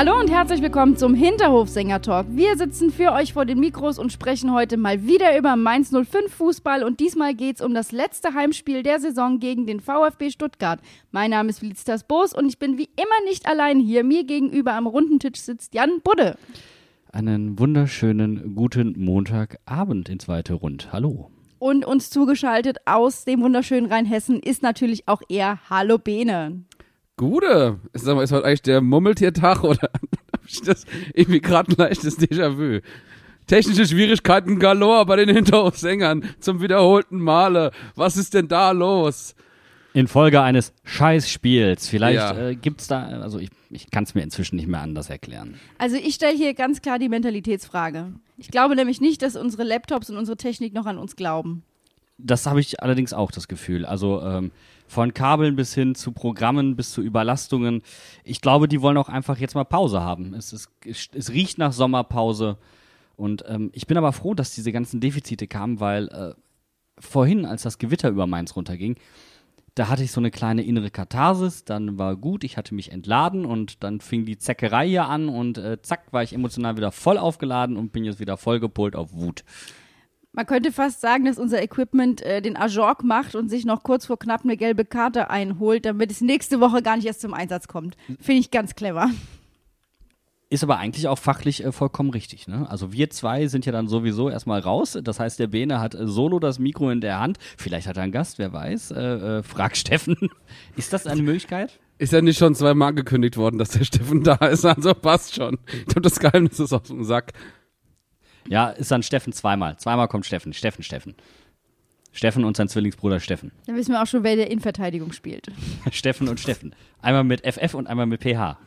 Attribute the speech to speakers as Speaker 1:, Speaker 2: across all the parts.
Speaker 1: Hallo und herzlich willkommen zum Hinterhofsänger-Talk. Wir sitzen für euch vor den Mikros und sprechen heute mal wieder über Mainz 05 Fußball und diesmal geht es um das letzte Heimspiel der Saison gegen den VfB Stuttgart. Mein Name ist Felicitas Boos und ich bin wie immer nicht allein hier. Mir gegenüber am runden Tisch sitzt Jan Budde.
Speaker 2: Einen wunderschönen guten Montagabend in zweite Rund. Hallo.
Speaker 1: Und uns zugeschaltet aus dem wunderschönen Rheinhessen ist natürlich auch er Hallo Bene.
Speaker 3: Gute. Sag mal, ist heute eigentlich der Mummeltiertag oder hab ich das irgendwie gerade ein leichtes Déjà-vu? Technische Schwierigkeiten galore bei den Hinterhofsängern zum wiederholten Male. Was ist denn da los?
Speaker 2: Infolge eines Scheißspiels. Vielleicht
Speaker 3: Ja.
Speaker 2: äh, gibt's da, also ich, ich kann es mir inzwischen nicht mehr anders erklären.
Speaker 1: Also ich stelle hier ganz klar die Mentalitätsfrage. Ich glaube nämlich nicht, dass unsere Laptops und unsere Technik noch an uns glauben.
Speaker 2: Das habe ich allerdings auch das Gefühl. Also ähm, von Kabeln bis hin zu Programmen bis zu Überlastungen. Ich glaube, die wollen auch einfach jetzt mal Pause haben. Es, ist, es riecht nach Sommerpause. Und ähm, ich bin aber froh, dass diese ganzen Defizite kamen, weil äh, vorhin, als das Gewitter über Mainz runterging, da hatte ich so eine kleine innere Katharsis, dann war gut, ich hatte mich entladen und dann fing die Zeckerei hier an und äh, zack, war ich emotional wieder voll aufgeladen und bin jetzt wieder voll gepolt auf Wut.
Speaker 1: Man könnte fast sagen, dass unser Equipment äh, den Ajork macht und sich noch kurz vor knapp eine gelbe Karte einholt, damit es nächste Woche gar nicht erst zum Einsatz kommt. Finde ich ganz clever.
Speaker 2: Ist aber eigentlich auch fachlich äh, vollkommen richtig. Ne? Also wir zwei sind ja dann sowieso erstmal raus. Das heißt, der Bene hat äh, solo das Mikro in der Hand. Vielleicht hat er einen Gast, wer weiß. Äh, äh, frag Steffen. Ist das eine Möglichkeit?
Speaker 3: Ist ja nicht schon zweimal angekündigt worden, dass der Steffen da ist, also passt schon. Ich glaube, das Geheimnis ist aus dem Sack.
Speaker 2: Ja, ist dann Steffen zweimal. Zweimal kommt Steffen. Steffen, Steffen. Steffen und sein Zwillingsbruder Steffen.
Speaker 1: Dann wissen wir auch schon, wer der Innenverteidigung spielt.
Speaker 2: Steffen und Steffen. Einmal mit FF und einmal mit PH.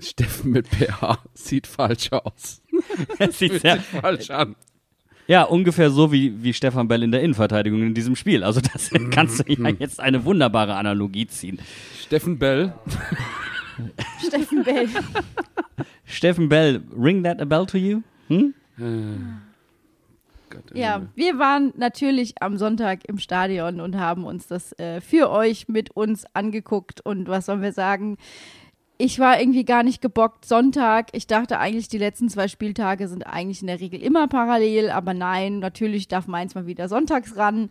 Speaker 3: Steffen mit PH sieht falsch aus.
Speaker 2: Das sieht sehr,
Speaker 3: sich falsch an.
Speaker 2: Ja, ungefähr so wie, wie Stefan Bell in der Innenverteidigung in diesem Spiel. Also das kannst du ja jetzt eine wunderbare Analogie ziehen.
Speaker 3: Steffen Bell.
Speaker 1: Steffen Bell.
Speaker 2: Steffen Bell, ring that a bell to you? Hm?
Speaker 3: Gott,
Speaker 1: Ja, wir waren natürlich am Sonntag im Stadion und haben uns das äh, für euch mit uns angeguckt. Und was sollen wir sagen? Ich war irgendwie gar nicht gebockt. Sonntag, ich dachte eigentlich, die letzten zwei Spieltage sind eigentlich in der Regel immer parallel, aber nein, natürlich darf Mainz mal wieder sonntags ran.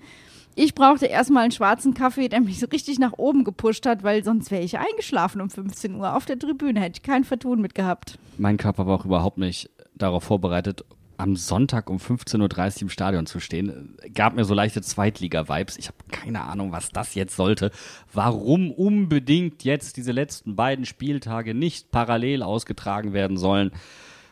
Speaker 1: Ich brauchte erstmal einen schwarzen Kaffee, der mich so richtig nach oben gepusht hat, weil sonst wäre ich eingeschlafen um 15 Uhr auf der Tribüne, hätte ich kein Vertun mit gehabt.
Speaker 2: Mein Körper war auch überhaupt nicht darauf vorbereitet, am Sonntag um 15.30 Uhr im Stadion zu stehen. Gab mir so leichte Zweitliga-Vibes. Ich habe keine Ahnung, was das jetzt sollte. Warum unbedingt jetzt diese letzten beiden Spieltage nicht parallel ausgetragen werden sollen.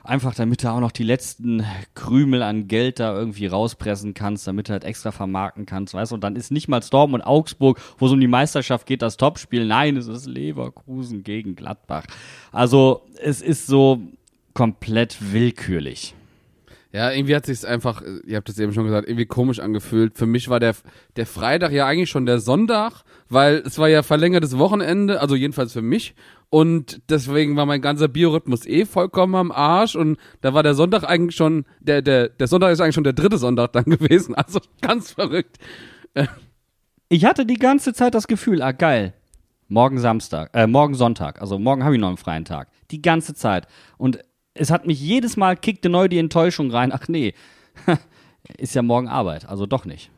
Speaker 2: Einfach damit du auch noch die letzten Krümel an Geld da irgendwie rauspressen kannst, damit du halt extra vermarkten kannst, weißt du? Und dann ist nicht mal Storm und Augsburg, wo es um die Meisterschaft geht, das Topspiel. Nein, es ist Leverkusen gegen Gladbach. Also, es ist so komplett willkürlich.
Speaker 3: Ja, irgendwie hat sich's einfach, ihr habt es eben schon gesagt, irgendwie komisch angefühlt. Für mich war der, der Freitag ja eigentlich schon der Sonntag, weil es war ja verlängertes Wochenende, also jedenfalls für mich. Und deswegen war mein ganzer Biorhythmus eh vollkommen am Arsch. Und da war der Sonntag eigentlich schon, der, der, der Sonntag ist eigentlich schon der dritte Sonntag dann gewesen. Also ganz verrückt.
Speaker 2: Ich hatte die ganze Zeit das Gefühl, ah geil, morgen Samstag, äh, morgen Sonntag, also morgen habe ich noch einen freien Tag. Die ganze Zeit. Und es hat mich jedes Mal kickte neu die Enttäuschung rein, ach nee, ist ja morgen Arbeit, also doch nicht.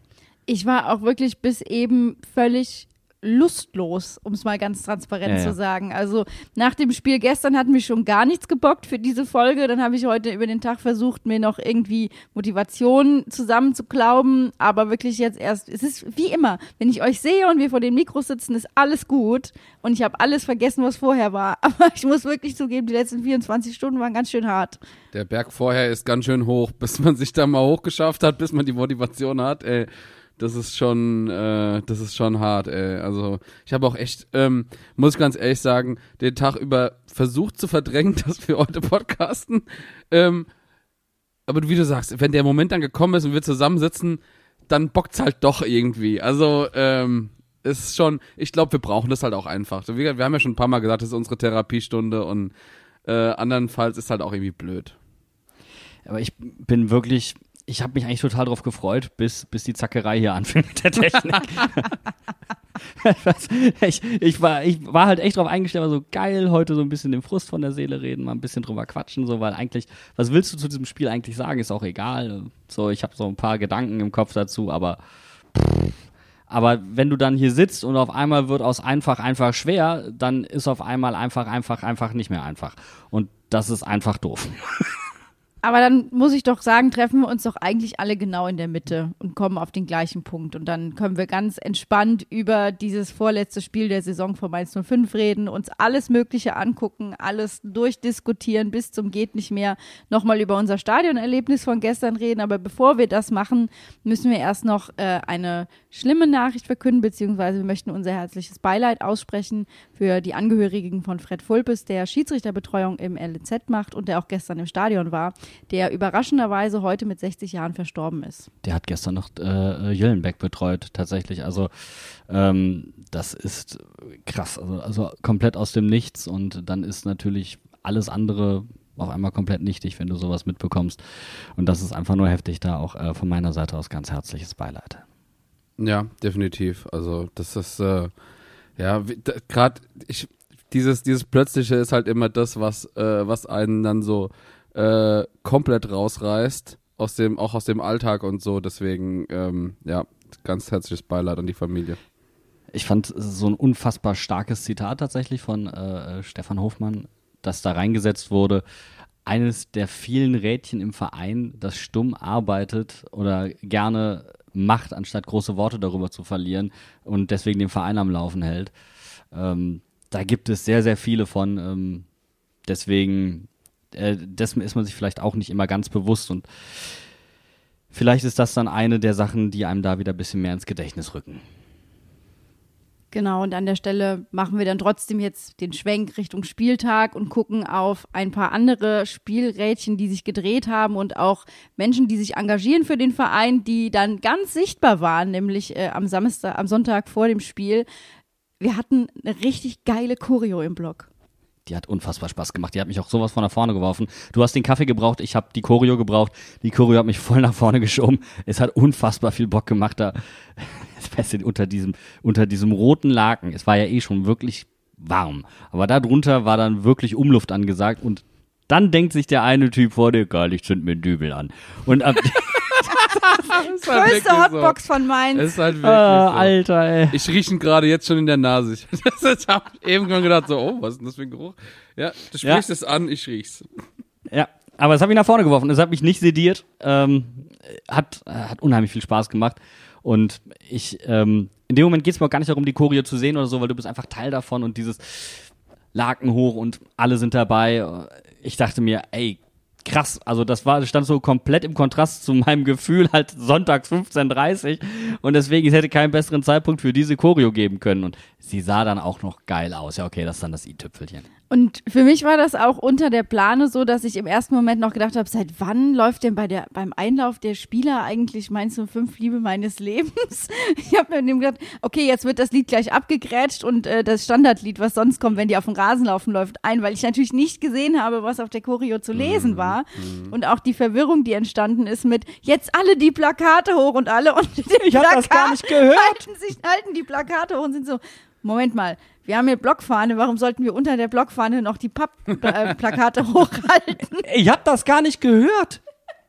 Speaker 1: Ich war auch wirklich bis eben völlig lustlos, um es mal ganz transparent
Speaker 2: Ja, ja.
Speaker 1: zu sagen. Also nach dem Spiel gestern hat mich schon gar nichts gebockt für diese Folge. Dann habe ich heute über den Tag versucht, mir noch irgendwie Motivation zusammenzuklauben. Aber wirklich jetzt erst, es ist wie immer, wenn ich euch sehe und wir vor den Mikros sitzen, ist alles gut. Und ich habe alles vergessen, was vorher war. Aber ich muss wirklich zugeben, die letzten 24 Stunden waren ganz schön hart.
Speaker 3: Der Berg vorher ist ganz schön hoch, bis man sich da mal hochgeschafft hat, bis man die Motivation hat. Ey, Das ist schon, äh, das ist schon hart, ey. Also ich habe auch echt, ähm, muss ich ganz ehrlich sagen, den Tag über versucht zu verdrängen, dass wir heute podcasten. Ähm, aber wie du sagst, wenn der Moment dann gekommen ist und wir zusammensitzen, dann bockt's halt doch irgendwie. Also ähm, ist schon, ich glaube, wir brauchen das halt auch einfach. Wir, wir haben ja schon ein paar Mal gesagt, das ist unsere Therapiestunde und äh, andernfalls ist halt auch irgendwie blöd.
Speaker 2: Aber ich bin wirklich, ich habe mich eigentlich total drauf gefreut, bis, bis die Zackerei hier anfing mit der Technik. ich, ich, war, ich war halt echt drauf eingestellt, war so geil, heute so ein bisschen den Frust von der Seele reden, mal ein bisschen drüber quatschen, so, weil eigentlich, was willst du zu diesem Spiel eigentlich sagen, ist auch egal. So, ich habe so ein paar Gedanken im Kopf dazu, aber aber wenn du dann hier sitzt und auf einmal wird aus einfach einfach schwer, dann ist auf einmal einfach einfach einfach nicht mehr einfach. Und das ist einfach doof.
Speaker 1: Aber dann muss ich doch sagen, treffen wir uns doch eigentlich alle genau in der Mitte und kommen auf den gleichen Punkt. Und dann können wir ganz entspannt über dieses vorletzte Spiel der Saison von Mainz 05 reden, uns alles Mögliche angucken, alles durchdiskutieren bis zum geht nicht mehr, nochmal über unser Stadionerlebnis von gestern reden. Aber bevor wir das machen, müssen wir erst noch äh, eine schlimme Nachricht verkünden, beziehungsweise wir möchten unser herzliches Beileid aussprechen für die Angehörigen von Fred Fulpes, der Schiedsrichterbetreuung im LZ macht und der auch gestern im Stadion war der überraschenderweise heute mit 60 Jahren verstorben ist.
Speaker 2: Der hat gestern noch äh, Jüllenbeck betreut, tatsächlich. Also ähm, das ist krass, also, also komplett aus dem Nichts und dann ist natürlich alles andere auf einmal komplett nichtig, wenn du sowas mitbekommst. Und das ist einfach nur heftig, da auch äh, von meiner Seite aus ganz herzliches Beileid.
Speaker 3: Ja, definitiv. Also das ist äh, ja gerade ich dieses dieses plötzliche ist halt immer das, was äh, was einen dann so äh, komplett rausreißt aus dem auch aus dem Alltag und so. Deswegen ähm, ja, ganz herzliches Beileid an die Familie.
Speaker 2: Ich fand so ein unfassbar starkes Zitat tatsächlich von äh, Stefan Hofmann, das da reingesetzt wurde. Eines der vielen Rädchen im Verein, das stumm arbeitet oder gerne macht, anstatt große Worte darüber zu verlieren und deswegen den Verein am Laufen hält. Ähm, da gibt es sehr, sehr viele von. Ähm, deswegen äh, dessen ist man sich vielleicht auch nicht immer ganz bewusst und vielleicht ist das dann eine der Sachen, die einem da wieder ein bisschen mehr ins Gedächtnis rücken.
Speaker 1: Genau, und an der Stelle machen wir dann trotzdem jetzt den Schwenk Richtung Spieltag und gucken auf ein paar andere Spielrädchen, die sich gedreht haben und auch Menschen, die sich engagieren für den Verein, die dann ganz sichtbar waren, nämlich äh, am Samstag, am Sonntag vor dem Spiel. Wir hatten eine richtig geile Choreo im Blog
Speaker 2: die hat unfassbar Spaß gemacht. Die hat mich auch sowas von nach vorne geworfen. Du hast den Kaffee gebraucht, ich habe die Choreo gebraucht. Die Choreo hat mich voll nach vorne geschoben. Es hat unfassbar viel Bock gemacht da. unter diesem, unter diesem roten Laken. Es war ja eh schon wirklich warm. Aber darunter war dann wirklich Umluft angesagt und dann denkt sich der eine Typ vor dir, geil, ich zünd mir einen Dübel an. Und ab
Speaker 1: Größte Hotbox so. von Mainz.
Speaker 3: Ist halt wirklich
Speaker 2: ah, so. Alter, ey.
Speaker 3: Ich rieche ihn gerade jetzt schon in der Nase. Ich, das hab eben schon gedacht, so, oh, was ist denn das für ein Geruch? Ja, du sprichst ja. es an, ich riech's.
Speaker 2: Ja, aber es hat mich nach vorne geworfen. Es hat mich nicht sediert. Ähm, hat, hat unheimlich viel Spaß gemacht. Und ich, ähm, in dem Moment geht es mir auch gar nicht darum, die Choreo zu sehen oder so, weil du bist einfach Teil davon und dieses Laken hoch und alle sind dabei. Ich dachte mir, ey, krass. Also das war, stand so komplett im Kontrast zu meinem Gefühl halt sonntags 15.30 und deswegen, es hätte keinen besseren Zeitpunkt für diese Choreo geben können und sie sah dann auch noch geil aus. Ja, okay, das ist dann das i-Tüpfelchen.
Speaker 1: Und für mich war das auch unter der Plane so, dass ich im ersten Moment noch gedacht habe, seit wann läuft denn bei der, beim Einlauf der Spieler eigentlich Mainz 05 Liebe meines Lebens? Ich habe mir dem gedacht, okay, jetzt wird das Lied gleich abgegrätscht und äh, das Standardlied, was sonst kommt, wenn die auf dem Rasen laufen, läuft ein, weil ich natürlich nicht gesehen habe, was auf der Choreo zu lesen mhm. war. Mhm. Und auch die Verwirrung, die entstanden ist mit jetzt alle die Plakate hoch und alle und
Speaker 2: die ich Plakat das gar nicht gehört.
Speaker 1: Halten, sich, halten die Plakate hoch und sind so, Moment mal, wir haben hier Blockfahne, warum sollten wir unter der Blockfahne noch die Pappplakate äh, hochhalten?
Speaker 2: Ich hab das gar nicht gehört.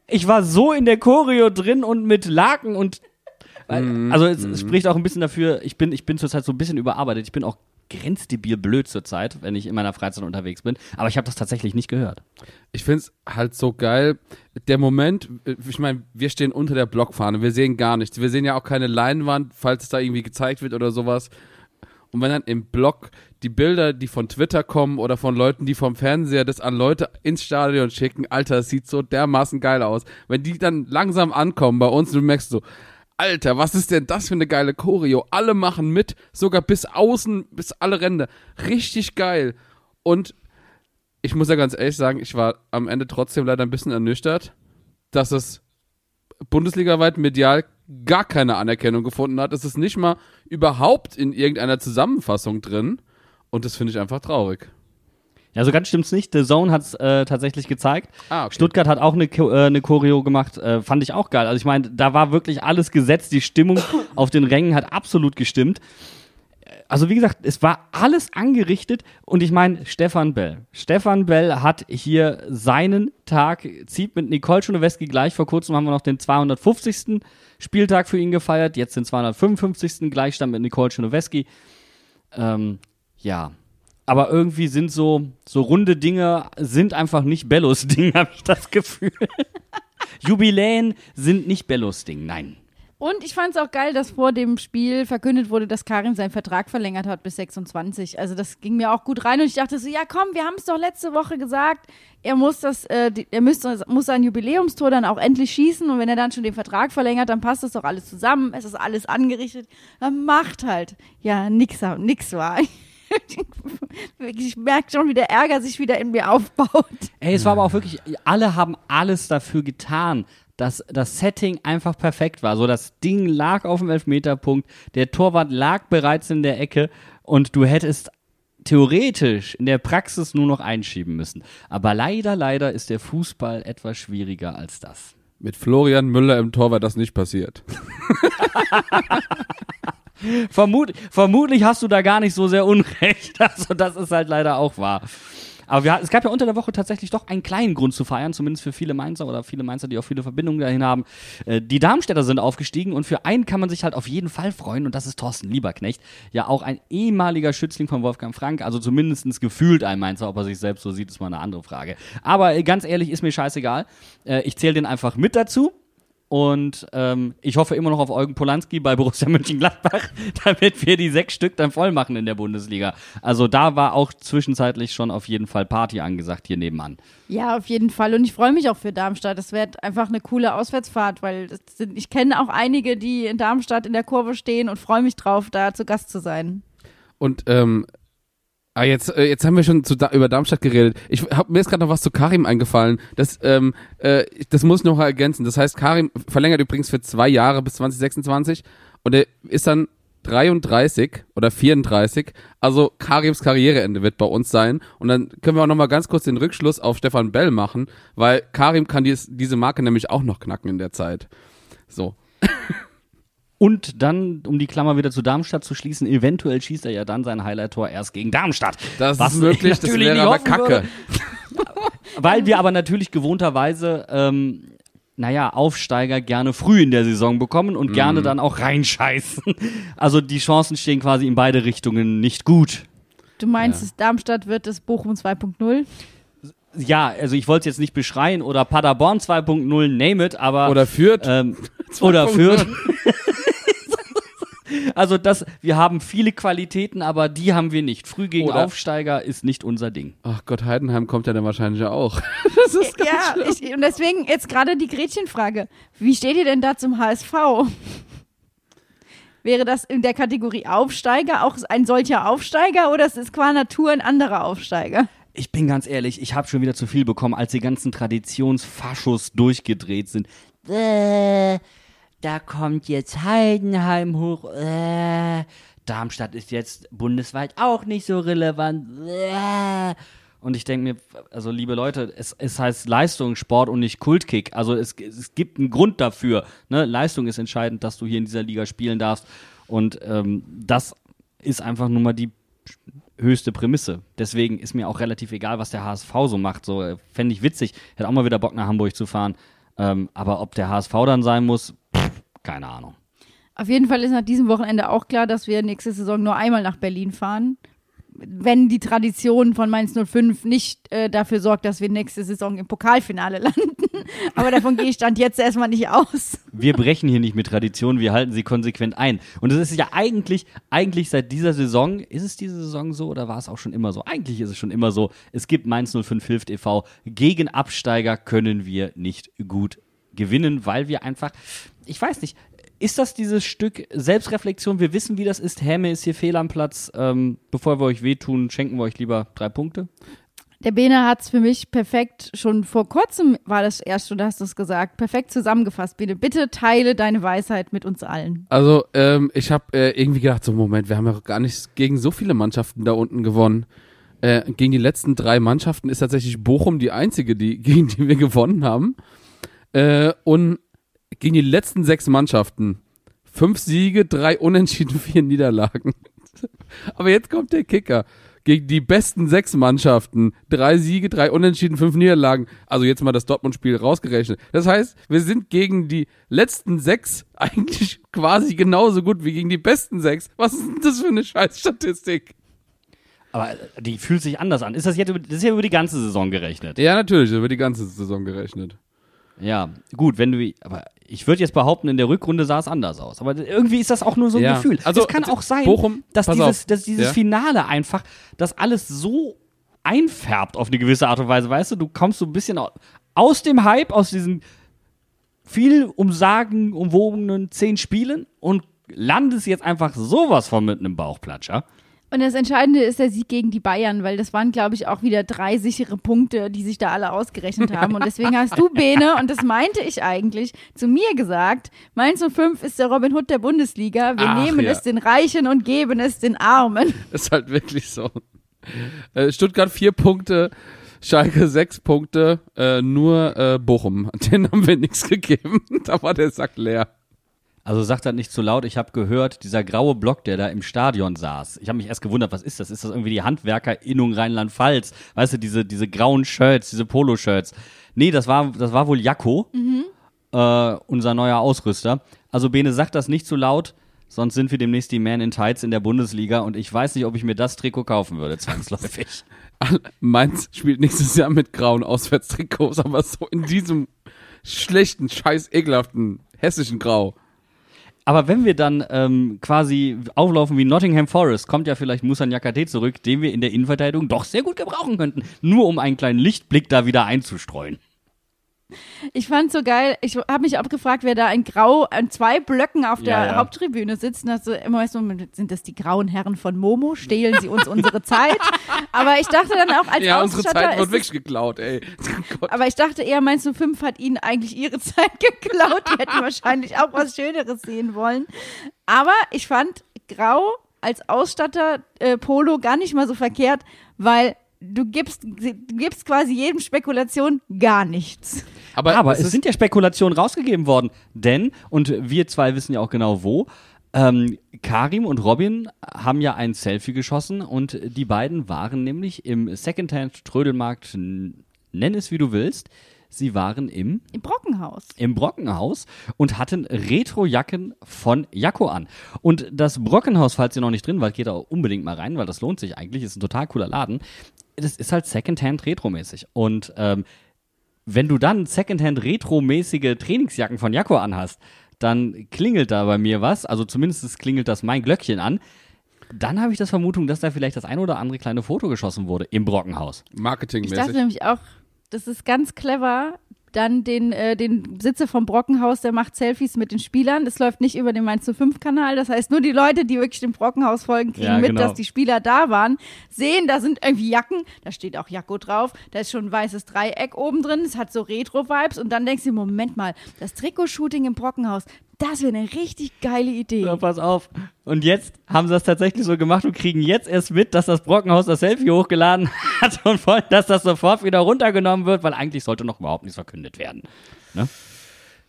Speaker 2: Ich war so in der Choreo drin und mit Laken und mhm. also es, es, spricht auch ein bisschen dafür, ich bin, ich bin zurzeit so ein bisschen überarbeitet. Ich bin auch grenzdebil blöd zurzeit, wenn ich in meiner Freizeit unterwegs bin. Aber ich habe das tatsächlich nicht gehört.
Speaker 3: Ich finde es halt so geil. Der Moment, ich meine, wir stehen unter der Blockfahne, wir sehen gar nichts. Wir sehen ja auch keine Leinwand, falls es da irgendwie gezeigt wird oder sowas. Und wenn dann im Blog die Bilder, die von Twitter kommen oder von Leuten, die vom Fernseher das an Leute ins Stadion schicken, Alter, das sieht so dermaßen geil aus. Wenn die dann langsam ankommen bei uns, du merkst so, Alter, was ist denn das für eine geile Choreo? Alle machen mit, sogar bis außen, bis alle Ränder. Richtig geil. Und ich muss ja ganz ehrlich sagen, ich war am Ende trotzdem leider ein bisschen ernüchtert, dass es bundesligaweit medial gar keine Anerkennung gefunden hat. Es ist nicht mal überhaupt in irgendeiner Zusammenfassung drin. Und das finde ich einfach traurig.
Speaker 2: Ja, so ganz stimmt's nicht. The Zone hat's äh, tatsächlich gezeigt.
Speaker 3: Ah, okay.
Speaker 2: Stuttgart hat auch eine, äh, eine Choreo gemacht, äh, fand ich auch geil. Also ich meine, da war wirklich alles gesetzt, die Stimmung auf den Rängen hat absolut gestimmt. Also wie gesagt, es war alles angerichtet und ich meine, Stefan Bell. Stefan Bell hat hier seinen Tag, zieht mit Nicole Schoneweski gleich. Vor kurzem haben wir noch den 250. Spieltag für ihn gefeiert, jetzt den 255. Gleichstand mit Nicole Schoneweski. Ähm, ja. Aber irgendwie sind so, so runde Dinge, sind einfach nicht Bellos Ding, habe ich das Gefühl. Jubiläen sind nicht Bellos Ding, nein.
Speaker 1: Und ich fand es auch geil, dass vor dem Spiel verkündet wurde, dass Karim seinen Vertrag verlängert hat bis 26. Also das ging mir auch gut rein und ich dachte so, ja komm, wir haben es doch letzte Woche gesagt, er muss das, äh, er müsste, muss sein Jubiläumstor dann auch endlich schießen und wenn er dann schon den Vertrag verlängert, dann passt das doch alles zusammen, es ist alles angerichtet, dann macht halt. Ja, nix, nix war. ich merke schon, wie der Ärger sich wieder in mir aufbaut.
Speaker 2: Ey, es war aber auch wirklich, alle haben alles dafür getan, dass das Setting einfach perfekt war. So, das Ding lag auf dem Elfmeterpunkt, der Torwart lag bereits in der Ecke und du hättest theoretisch in der Praxis nur noch einschieben müssen. Aber leider, leider ist der Fußball etwas schwieriger als das.
Speaker 3: Mit Florian Müller im Tor war das nicht passiert.
Speaker 2: Vermut, vermutlich hast du da gar nicht so sehr Unrecht. Also das ist halt leider auch wahr. Aber wir, es gab ja unter der Woche tatsächlich doch einen kleinen Grund zu feiern, zumindest für viele Mainzer oder viele Mainzer, die auch viele Verbindungen dahin haben. Äh, die Darmstädter sind aufgestiegen und für einen kann man sich halt auf jeden Fall freuen und das ist Thorsten Lieberknecht. Ja auch ein ehemaliger Schützling von Wolfgang Frank, also zumindest gefühlt ein Mainzer, ob er sich selbst so sieht, ist mal eine andere Frage. Aber äh, ganz ehrlich, ist mir scheißegal. Äh, ich zähle den einfach mit dazu. Und ähm, ich hoffe immer noch auf Eugen Polanski bei Borussia Mönchengladbach, damit wir die sechs Stück dann voll machen in der Bundesliga. Also da war auch zwischenzeitlich schon auf jeden Fall Party angesagt hier nebenan.
Speaker 1: Ja, auf jeden Fall. Und ich freue mich auch für Darmstadt. Das wird einfach eine coole Auswärtsfahrt, weil das sind, ich kenne auch einige, die in Darmstadt in der Kurve stehen und freue mich drauf, da zu Gast zu sein.
Speaker 3: Und ähm, ah, jetzt, äh, jetzt haben wir schon zu, über Darmstadt geredet. Ich hab, mir ist gerade noch was zu Karim eingefallen. Das, ähm, äh, das muss ich noch ergänzen. Das heißt, Karim verlängert übrigens für zwei Jahre bis 2026 und er ist dann 33 oder 34. Also Karims Karriereende wird bei uns sein. Und dann können wir auch noch mal ganz kurz den Rückschluss auf Stefan Bell machen, weil Karim kann dies, diese Marke nämlich auch noch knacken in der Zeit. So.
Speaker 2: Und dann, um die Klammer wieder zu Darmstadt zu schließen, eventuell schießt er ja dann sein Highlight-Tor erst gegen Darmstadt.
Speaker 3: Das
Speaker 2: Was
Speaker 3: ist möglich,
Speaker 2: ich
Speaker 3: das
Speaker 2: natürlich
Speaker 3: wäre aber Kacke.
Speaker 2: würde. Weil wir aber natürlich gewohnterweise, ähm, naja, Aufsteiger gerne früh in der Saison bekommen und gerne dann auch reinscheißen. Also die Chancen stehen quasi in beide Richtungen nicht gut.
Speaker 1: Du meinst, es Darmstadt wird es Bochum 2.0?
Speaker 2: Ja, also ich wollte es jetzt nicht beschreien oder Paderborn 2.0, name it, aber
Speaker 3: Oder führt.
Speaker 2: ähm, oder Fürth. Also das, wir haben viele Qualitäten, aber die haben wir nicht. Früh gegen
Speaker 3: Oder-
Speaker 2: Aufsteiger ist nicht unser Ding.
Speaker 3: Ach Gott, Heidenheim kommt ja dann wahrscheinlich auch.
Speaker 1: Ja, ich, und deswegen jetzt gerade die Gretchenfrage. Wie steht ihr denn da zum HSV? Wäre das in der Kategorie Aufsteiger auch ein solcher Aufsteiger oder ist es qua Natur ein anderer Aufsteiger?
Speaker 2: Ich bin ganz ehrlich, ich habe schon wieder zu viel bekommen, als die ganzen Traditionsfaschos durchgedreht sind. Äh, da kommt jetzt Heidenheim hoch. Äh, Darmstadt ist jetzt bundesweit auch nicht so relevant. Äh. Und ich denke mir, also liebe Leute, es, es heißt Leistungssport und nicht Kultkick. Also es, es gibt einen Grund dafür. Ne? Leistung ist entscheidend, dass du hier in dieser Liga spielen darfst. Und ähm, das ist einfach nur mal die höchste Prämisse. Deswegen ist mir auch relativ egal, was der HSV so macht. So äh, fände ich witzig. Hätte auch mal wieder Bock nach Hamburg zu fahren. Ähm, aber ob der HSV dann sein muss, keine Ahnung.
Speaker 1: Auf jeden Fall ist nach diesem Wochenende auch klar, dass wir nächste Saison nur einmal nach Berlin fahren. Wenn die Tradition von Mainz 05 nicht äh, dafür sorgt, dass wir nächste Saison im Pokalfinale landen. Aber davon gehe ich stand jetzt erstmal nicht aus.
Speaker 2: Wir brechen hier nicht mit Tradition, wir halten sie konsequent ein. Und es ist ja eigentlich, eigentlich seit dieser Saison, ist es diese Saison so oder war es auch schon immer so? Eigentlich ist es schon immer so. Es gibt Mainz 05 Hilft e.V. Gegen Absteiger können wir nicht gut gewinnen, weil wir einfach, ich weiß nicht, ist das dieses Stück Selbstreflexion? Wir wissen, wie das ist. Häme ist hier fehl am Platz. Ähm, bevor wir euch wehtun, schenken wir euch lieber drei Punkte.
Speaker 1: Der Bene hat es für mich perfekt, schon vor kurzem war das erst, du hast es gesagt, perfekt zusammengefasst. Bene, bitte teile deine Weisheit mit uns allen.
Speaker 3: Also, ähm, ich habe äh, irgendwie gedacht, so Moment, wir haben ja gar nicht gegen so viele Mannschaften da unten gewonnen. Äh, gegen die letzten drei Mannschaften ist tatsächlich Bochum die einzige, die, gegen die wir gewonnen haben. Äh, und gegen die letzten sechs Mannschaften fünf Siege, drei Unentschieden, vier Niederlagen. Aber jetzt kommt der Kicker. Gegen die besten sechs Mannschaften. Drei Siege, drei Unentschieden, fünf Niederlagen. Also jetzt mal das Dortmund-Spiel rausgerechnet. Das heißt, wir sind gegen die letzten sechs eigentlich quasi genauso gut wie gegen die besten sechs. Was ist denn das für eine Scheißstatistik?
Speaker 2: Aber äh, die fühlt sich anders an. Ist das jetzt über, das ist ja über die ganze Saison gerechnet?
Speaker 3: Ja, natürlich, über die ganze Saison gerechnet.
Speaker 2: Ja, gut, wenn du, aber ich würde jetzt behaupten, in der Rückrunde sah es anders aus. Aber irgendwie ist das auch nur so ein
Speaker 3: Ja.
Speaker 2: Gefühl.
Speaker 3: Also,
Speaker 2: es kann auch sein,
Speaker 3: Bochum,
Speaker 2: dass dieses,
Speaker 3: auf.
Speaker 2: dass dieses
Speaker 3: Ja.
Speaker 2: Finale einfach, das alles so einfärbt auf eine gewisse Art und Weise, weißt du? Du kommst so ein bisschen au- aus dem Hype, aus diesen viel umsagen, umwogenen zehn Spielen und landest jetzt einfach sowas von mit einem Bauchplatscher.
Speaker 1: Und das Entscheidende ist der Sieg gegen die Bayern, weil das waren, glaube ich, auch wieder drei sichere Punkte, die sich da alle ausgerechnet haben. Und deswegen hast du, Bene, und das meinte ich eigentlich, zu mir gesagt, Mainz 05 ist der Robin Hood der Bundesliga. Wir
Speaker 3: Ach,
Speaker 1: nehmen
Speaker 3: ja.
Speaker 1: es den Reichen und geben es den Armen.
Speaker 3: Ist halt wirklich so. Äh, Stuttgart vier Punkte, Schalke sechs Punkte, äh, nur äh, Bochum. Den haben wir nichts gegeben. da war der Sack leer.
Speaker 2: Also sagt das nicht zu laut. Ich habe gehört, dieser graue Block, der da im Stadion saß. Ich habe mich erst gewundert, was ist das? Ist das irgendwie die Handwerkerinnung Rheinland-Pfalz? Weißt du, diese, diese grauen Shirts, diese Poloshirts. Nee, das war, das war wohl Jakko, äh, unser neuer Ausrüster. Also Bene, sagt das nicht zu laut, sonst sind wir demnächst die Man in Tights in der Bundesliga und ich weiß nicht, ob ich mir das Trikot kaufen würde, zwangsläufig.
Speaker 3: Mainz spielt nächstes Jahr mit grauen Auswärtstrikots, aber so in diesem schlechten, scheiß ekelhaften, hessischen Grau.
Speaker 2: Aber wenn wir dann ähm, quasi auflaufen wie Nottingham Forest, kommt ja vielleicht Musa Nyakate zurück, den wir in der Innenverteidigung doch sehr gut gebrauchen könnten. Nur um einen kleinen Lichtblick da wieder einzustreuen.
Speaker 1: Ich fand so geil, ich habe mich auch gefragt, wer da in Grau an zwei Blöcken auf der
Speaker 2: Ja, ja.
Speaker 1: Haupttribüne sitzt. Und du immer so, sind das die grauen Herren von Momo? Stehlen sie uns unsere Zeit? Aber ich dachte dann auch als
Speaker 3: Ja, unsere Zeit wird wirklich geklaut, ey. Gott.
Speaker 1: Aber ich dachte eher, meinst du, fünf hat ihnen eigentlich ihre Zeit geklaut? Die hätten wahrscheinlich auch was Schöneres sehen wollen. Aber ich fand Grau als Ausstatter äh, Polo gar nicht mal so verkehrt, weil du gibst, du gibst quasi jedem Spekulation gar nichts.
Speaker 3: Aber,
Speaker 2: Aber
Speaker 3: es
Speaker 2: sind ja Spekulationen rausgegeben worden. Denn, und wir zwei wissen ja auch genau wo, ähm, Karim und Robin haben ja ein Selfie geschossen und die beiden waren nämlich im Secondhand-Trödelmarkt, nenn es wie du willst, sie waren im
Speaker 1: Im Brockenhaus.
Speaker 2: im Brockenhaus und hatten Retro-Jacken von Jakko an. Und das Brockenhaus, falls ihr noch nicht drin wart, geht da unbedingt mal rein, weil das lohnt sich eigentlich, ist ein total cooler Laden. Das ist halt Secondhand Retro-mäßig. Und ähm, wenn du dann Secondhand Retro-mäßige Trainingsjacken von Jakko anhast, dann klingelt da bei mir was, also zumindest klingelt das mein Glöckchen an. Dann habe ich das Vermutung, dass da vielleicht das ein oder andere kleine Foto geschossen wurde im Brockenhaus.
Speaker 1: Ich dachte
Speaker 3: marketingmäßig.
Speaker 1: nämlich auch, das ist ganz clever. Dann den, äh, den Sitze vom Brockenhaus, der macht Selfies mit den Spielern. Das läuft nicht über den Mainz zu 5 Kanal. Das heißt, nur die Leute, die wirklich dem Brockenhaus folgen, kriegen
Speaker 2: Ja,
Speaker 1: mit,
Speaker 2: genau.
Speaker 1: dass die Spieler da waren, sehen, da sind irgendwie Jacken, da steht auch Jacko drauf, da ist schon ein weißes Dreieck oben drin, es hat so Retro-Vibes und dann denkst du, Moment mal, das Trikotshooting im Brockenhaus, das wäre eine richtig geile Idee.
Speaker 2: Ja, pass auf. Und jetzt haben sie das tatsächlich so gemacht und kriegen jetzt erst mit, dass das Brockenhaus das Selfie hochgeladen hat und wollen, dass das sofort wieder runtergenommen wird, weil eigentlich sollte noch überhaupt nichts verkündet werden.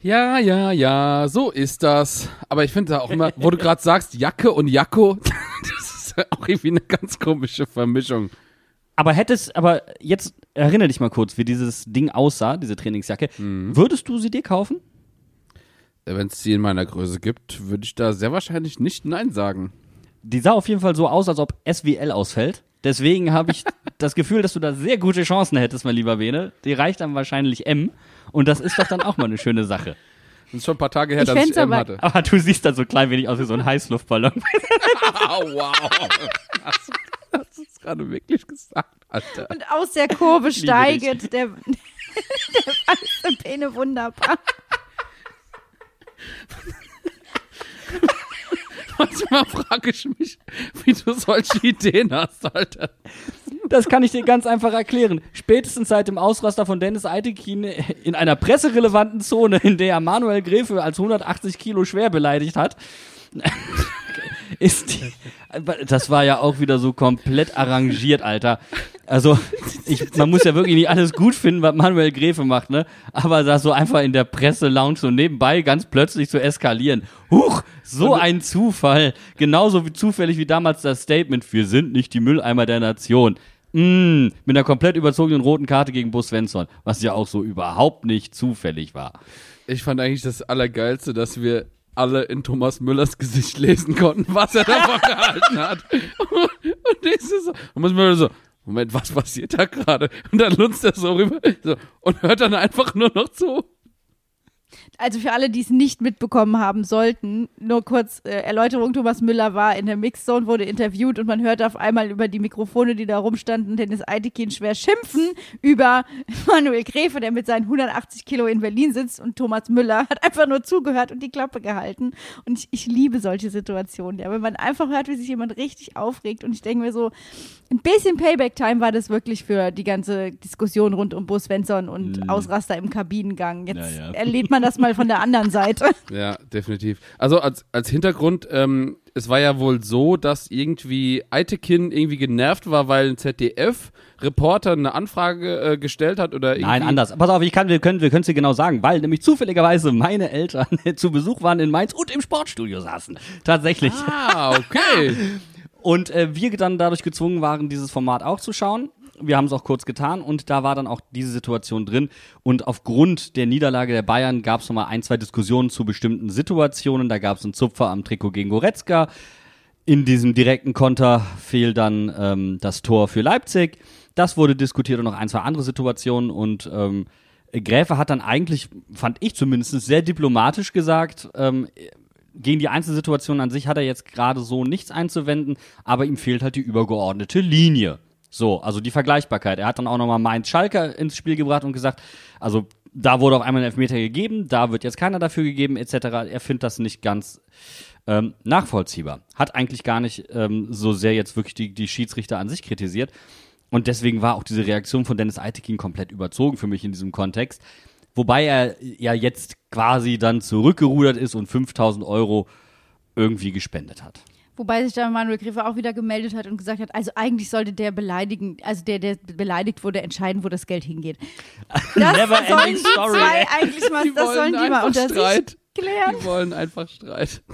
Speaker 3: Ja, ja, ja, so ist das. Aber ich finde da auch immer, wo du gerade sagst, Jacke und Jakko, das ist auch irgendwie eine ganz komische Vermischung.
Speaker 2: Aber hättest, aber jetzt erinnere dich mal kurz, wie dieses Ding aussah, diese Trainingsjacke. Würdest du sie dir kaufen?
Speaker 3: Wenn es die in meiner Größe gibt, würde ich da sehr wahrscheinlich nicht Nein sagen.
Speaker 2: Die sah auf jeden Fall so aus, als ob SWL ausfällt. Deswegen habe ich das Gefühl, dass du da sehr gute Chancen hättest, mein lieber Bene. Die reicht dann wahrscheinlich M. Und das ist doch dann auch mal eine schöne Sache.
Speaker 3: Das ist schon ein paar Tage her,
Speaker 1: Ich
Speaker 3: dass ich M
Speaker 1: aber-
Speaker 3: hatte.
Speaker 2: Aber du siehst dann so klein wenig aus wie so ein Heißluftballon.
Speaker 3: Oh, wow. Hast du es gerade wirklich gesagt, Alter?
Speaker 1: Und aus der Kurve steigt der, der weiße Pene wunderbar.
Speaker 3: Manchmal frage ich mich, wie du solche Ideen hast, Alter.
Speaker 2: Das kann ich dir ganz einfach erklären. Spätestens seit dem Ausraster von Dennis Eitekin in einer presserelevanten Zone, in der er Manuel Gräfe als 180 Kilo schwer beleidigt hat, ist die, das war ja auch wieder so komplett arrangiert, Alter. Also, ich, man muss ja wirklich nicht alles gut finden, was Manuel Gräfe macht, ne? Aber das so einfach in der Presse-Lounge so nebenbei ganz plötzlich zu eskalieren. Huch, so ein Zufall. Genauso wie zufällig wie damals das Statement, wir sind nicht die Mülleimer der Nation. Mm, mit einer komplett überzogenen roten Karte gegen Bus Svensson, was ja auch so überhaupt nicht zufällig war.
Speaker 3: Ich fand eigentlich das Allergeilste, dass wir alle in Thomas Müllers Gesicht lesen konnten, was er davon gehalten hat. Und ich so, und Thomas Müller so, Moment, was passiert da gerade? Und dann lunzt er so rüber so, und hört dann einfach nur noch zu.
Speaker 1: Also für alle, die es nicht mitbekommen haben sollten, nur kurz äh, Erläuterung, Thomas Müller war in der Mixzone, wurde interviewt und man hörte auf einmal über die Mikrofone, die da rumstanden, Dennis Eitekin schwer schimpfen über Manuel Gräfe, der mit seinen 180 Kilo in Berlin sitzt und Thomas Müller hat einfach nur zugehört und die Klappe gehalten. Und ich, ich liebe solche Situationen, ja, wenn man einfach hört, wie sich jemand richtig aufregt und ich denke mir so, ein bisschen Payback-Time war das wirklich für die ganze Diskussion rund um Bus Svensson und
Speaker 2: Mhm.
Speaker 1: Ausraster im Kabinengang. Jetzt
Speaker 2: Ja, ja.
Speaker 1: erlebt man das mal von der anderen Seite.
Speaker 3: Ja, definitiv. Also als, als Hintergrund, ähm, es war ja wohl so, dass irgendwie Eitekin irgendwie genervt war, weil ein ZDF-Reporter eine Anfrage äh, gestellt hat oder irgendwie.
Speaker 2: Nein, anders. Pass auf, ich kann, wir können wir können es dir genau sagen, weil nämlich zufälligerweise meine Eltern zu Besuch waren in Mainz und im Sportstudio saßen. Tatsächlich.
Speaker 3: Ah, okay.
Speaker 2: Und äh, wir dann dadurch gezwungen waren, dieses Format auch zu schauen. Wir haben es auch kurz getan und da war dann auch diese Situation drin. Und aufgrund der Niederlage der Bayern gab es nochmal ein, zwei Diskussionen zu bestimmten Situationen. Da gab es einen Zupfer am Trikot gegen Goretzka. In diesem direkten Konter fiel dann ähm, das Tor für Leipzig. Das wurde diskutiert und noch ein, zwei andere Situationen. Und ähm, Gräfe hat dann eigentlich, fand ich zumindest, sehr diplomatisch gesagt, ähm, gegen die Einzelsituation an sich hat er jetzt gerade so nichts einzuwenden, aber ihm fehlt halt die übergeordnete Linie. So, also die Vergleichbarkeit. Er hat dann auch nochmal Mainz Schalke ins Spiel gebracht und gesagt, also da wurde auf einmal ein Elfmeter gegeben, da wird jetzt keiner dafür gegeben, etc. Er findet das nicht ganz ähm, nachvollziehbar. Hat eigentlich gar nicht ähm, so sehr jetzt wirklich die, die Schiedsrichter an sich kritisiert. Und deswegen war auch diese Reaktion von Dennis Eitekin komplett überzogen für mich in diesem Kontext. Wobei er ja jetzt quasi dann zurückgerudert ist und 5000 Euro irgendwie gespendet hat.
Speaker 1: Wobei sich da Manuel Gräfe auch wieder gemeldet hat und gesagt hat, also eigentlich sollte der beleidigen, also der, der beleidigt wurde, entscheiden, wo das Geld hingeht. Das
Speaker 2: Never
Speaker 1: sollen
Speaker 2: ending
Speaker 1: die
Speaker 2: story,
Speaker 1: zwei eigentlich mal,
Speaker 3: Die
Speaker 1: das sollen die mal unter
Speaker 3: Streit.
Speaker 1: sich klären.
Speaker 3: Die wollen einfach Streit.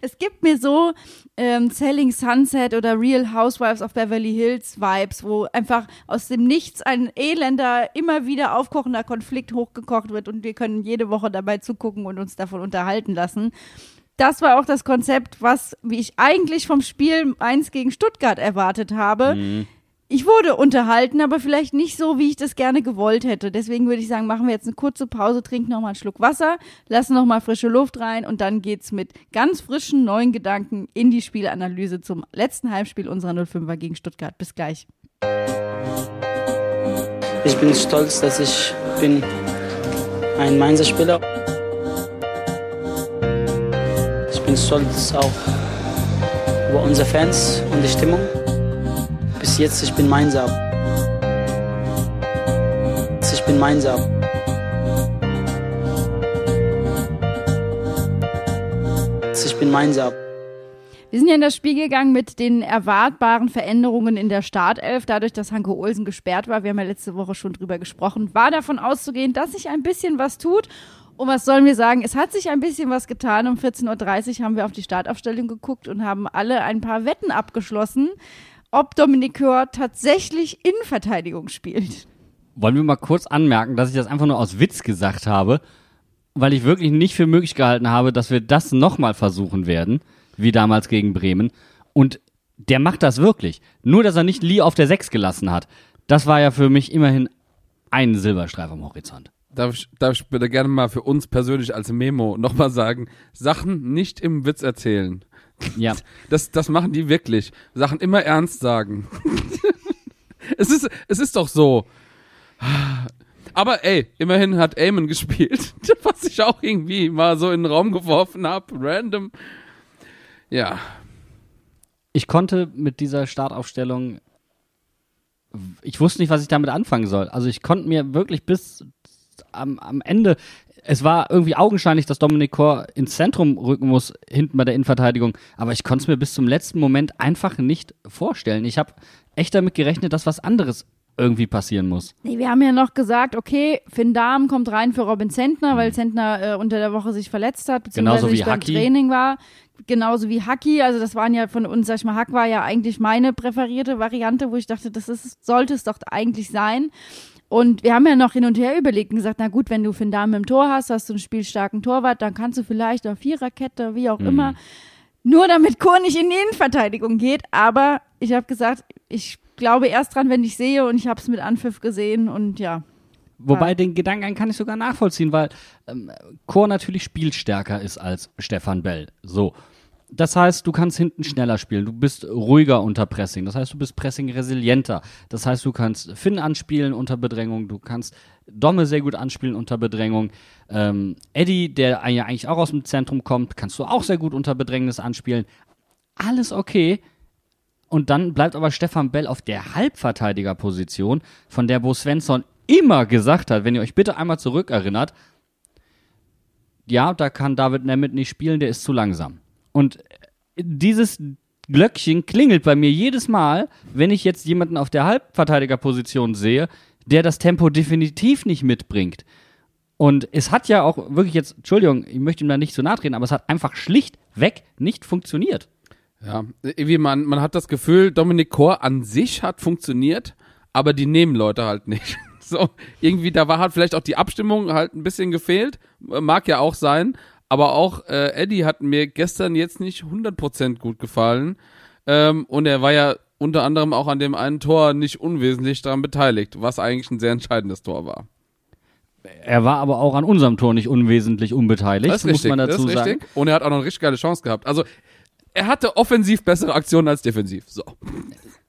Speaker 1: Es gibt mir so ähm, Selling Sunset oder Real Housewives of Beverly Hills Vibes, wo einfach aus dem Nichts ein elender, immer wieder aufkochender Konflikt hochgekocht wird und wir können jede Woche dabei zugucken und uns davon unterhalten lassen. Das war auch das Konzept, was, wie ich eigentlich vom Spiel 1 gegen Stuttgart erwartet habe. Ich wurde unterhalten, aber vielleicht nicht so, wie ich das gerne gewollt hätte. Deswegen würde ich sagen, machen wir jetzt eine kurze Pause, trinken noch mal einen Schluck Wasser, lassen noch mal frische Luft rein und dann geht's mit ganz frischen neuen Gedanken in die Spielanalyse zum letzten Heimspiel unserer 05er gegen Stuttgart. Bis gleich.
Speaker 4: Ich bin stolz, dass ich bin ein Mainzer Spieler. Ich bin stolz auch über unsere Fans und die Stimmung. Bis jetzt, ich bin Mainzer. Ich bin Mainzer. Ich bin Mainzer.
Speaker 1: Wir sind ja in das Spiel gegangen mit den erwartbaren Veränderungen in der Startelf, dadurch, dass Hanke Olsen gesperrt war. Wir haben ja letzte Woche schon drüber gesprochen. War davon auszugehen, dass sich ein bisschen was tut. Und was sollen wir sagen? Es hat sich ein bisschen was getan. Um 14.30 Uhr haben wir auf die Startaufstellung geguckt und haben alle ein paar Wetten abgeschlossen, ob Dominik Hör tatsächlich Innenverteidigung spielt.
Speaker 2: Wollen wir mal kurz anmerken, dass ich das einfach nur aus Witz gesagt habe, weil ich wirklich nicht für möglich gehalten habe, dass wir das nochmal versuchen werden, wie damals gegen Bremen. Und der macht das wirklich. Nur, dass er nicht Lee auf der 6 gelassen hat. Das war ja für mich immerhin ein Silberstreif am Horizont.
Speaker 3: Darf ich, darf ich bitte gerne mal für uns persönlich als Memo nochmal sagen, Sachen nicht im Witz erzählen.
Speaker 2: Ja.
Speaker 3: Das, das machen die wirklich. Sachen immer ernst sagen. es, ist, es ist doch so. Aber ey, immerhin hat Eamon gespielt, was ich auch irgendwie mal so in den Raum geworfen habe, random. Ja,
Speaker 2: Ich konnte mit dieser Startaufstellung, ich wusste nicht, was ich damit anfangen soll. Also ich konnte mir wirklich bis am, am Ende, es war irgendwie augenscheinlich, dass Dominik Kor ins Zentrum rücken muss, hinten bei der Innenverteidigung, aber ich konnte es mir bis zum letzten Moment einfach nicht vorstellen. Ich habe echt damit gerechnet, dass was anderes irgendwie passieren muss.
Speaker 1: Nee, wir haben ja noch gesagt, okay, Finn Dahm kommt rein für Robin Zentner, weil Zentner äh, unter der Woche sich verletzt hat, beziehungsweise
Speaker 2: Genauso wie
Speaker 1: nicht beim
Speaker 2: Haki.
Speaker 1: Training war. Genauso wie Haki. Also das waren ja von uns, sag ich mal, Hack war ja eigentlich meine präferierte Variante, wo ich dachte, das ist, sollte es doch eigentlich sein. Und wir haben ja noch hin und her überlegt und gesagt, na gut, wenn du Finn Dahm im Tor hast, hast du einen spielstarken Torwart, dann kannst du vielleicht auf Viererkette, wie auch immer, nur damit Kur nicht in die Innenverteidigung geht. Aber ich habe gesagt, ich glaube erst dran, wenn ich sehe und ich habe es mit Anpfiff gesehen und ja.
Speaker 2: Wobei
Speaker 1: Ja.
Speaker 2: den Gedanken kann ich sogar nachvollziehen, weil ähm, Chor natürlich spielstärker ist als Stefan Bell. So. Das heißt, du kannst hinten schneller spielen, du bist ruhiger unter Pressing, das heißt, du bist Pressing resilienter. Das heißt, du kannst Finn anspielen unter Bedrängung, du kannst Domme sehr gut anspielen unter Bedrängung. Ähm, Eddie, der ja eigentlich auch aus dem Zentrum kommt, kannst du auch sehr gut unter Bedrängnis anspielen. Alles okay. Und dann bleibt aber Stefan Bell auf der Halbverteidigerposition, von der Bo Svensson immer gesagt hat, wenn ihr euch bitte einmal zurückerinnert, ja, da kann David Nemeth nicht spielen, der ist zu langsam. Und dieses Glöckchen klingelt bei mir jedes Mal, wenn ich jetzt jemanden auf der Halbverteidigerposition sehe, der das Tempo definitiv nicht mitbringt. Und es hat ja auch wirklich jetzt, Entschuldigung, ich möchte ihm da nicht so nahe treten, aber es hat einfach schlichtweg nicht funktioniert.
Speaker 3: Ja, irgendwie man, man hat das Gefühl, Dominik Kor an sich hat funktioniert, aber die Nebenleute halt nicht. So, irgendwie, da war halt vielleicht auch die Abstimmung halt ein bisschen gefehlt. Mag ja auch sein. Aber auch äh, Eddie hat mir gestern jetzt nicht 100% gut gefallen. Ähm, und er war ja unter anderem auch an dem einen Tor nicht unwesentlich daran beteiligt, was eigentlich ein sehr entscheidendes Tor war.
Speaker 2: Er war aber auch an unserem Tor nicht unwesentlich unbeteiligt,
Speaker 3: Das ist
Speaker 2: muss
Speaker 3: richtig,
Speaker 2: man
Speaker 3: das
Speaker 2: dazu
Speaker 3: ist
Speaker 2: sagen.
Speaker 3: richtig. Und er hat auch noch eine richtig geile Chance gehabt. Also, er hatte offensiv bessere Aktionen als defensiv. So.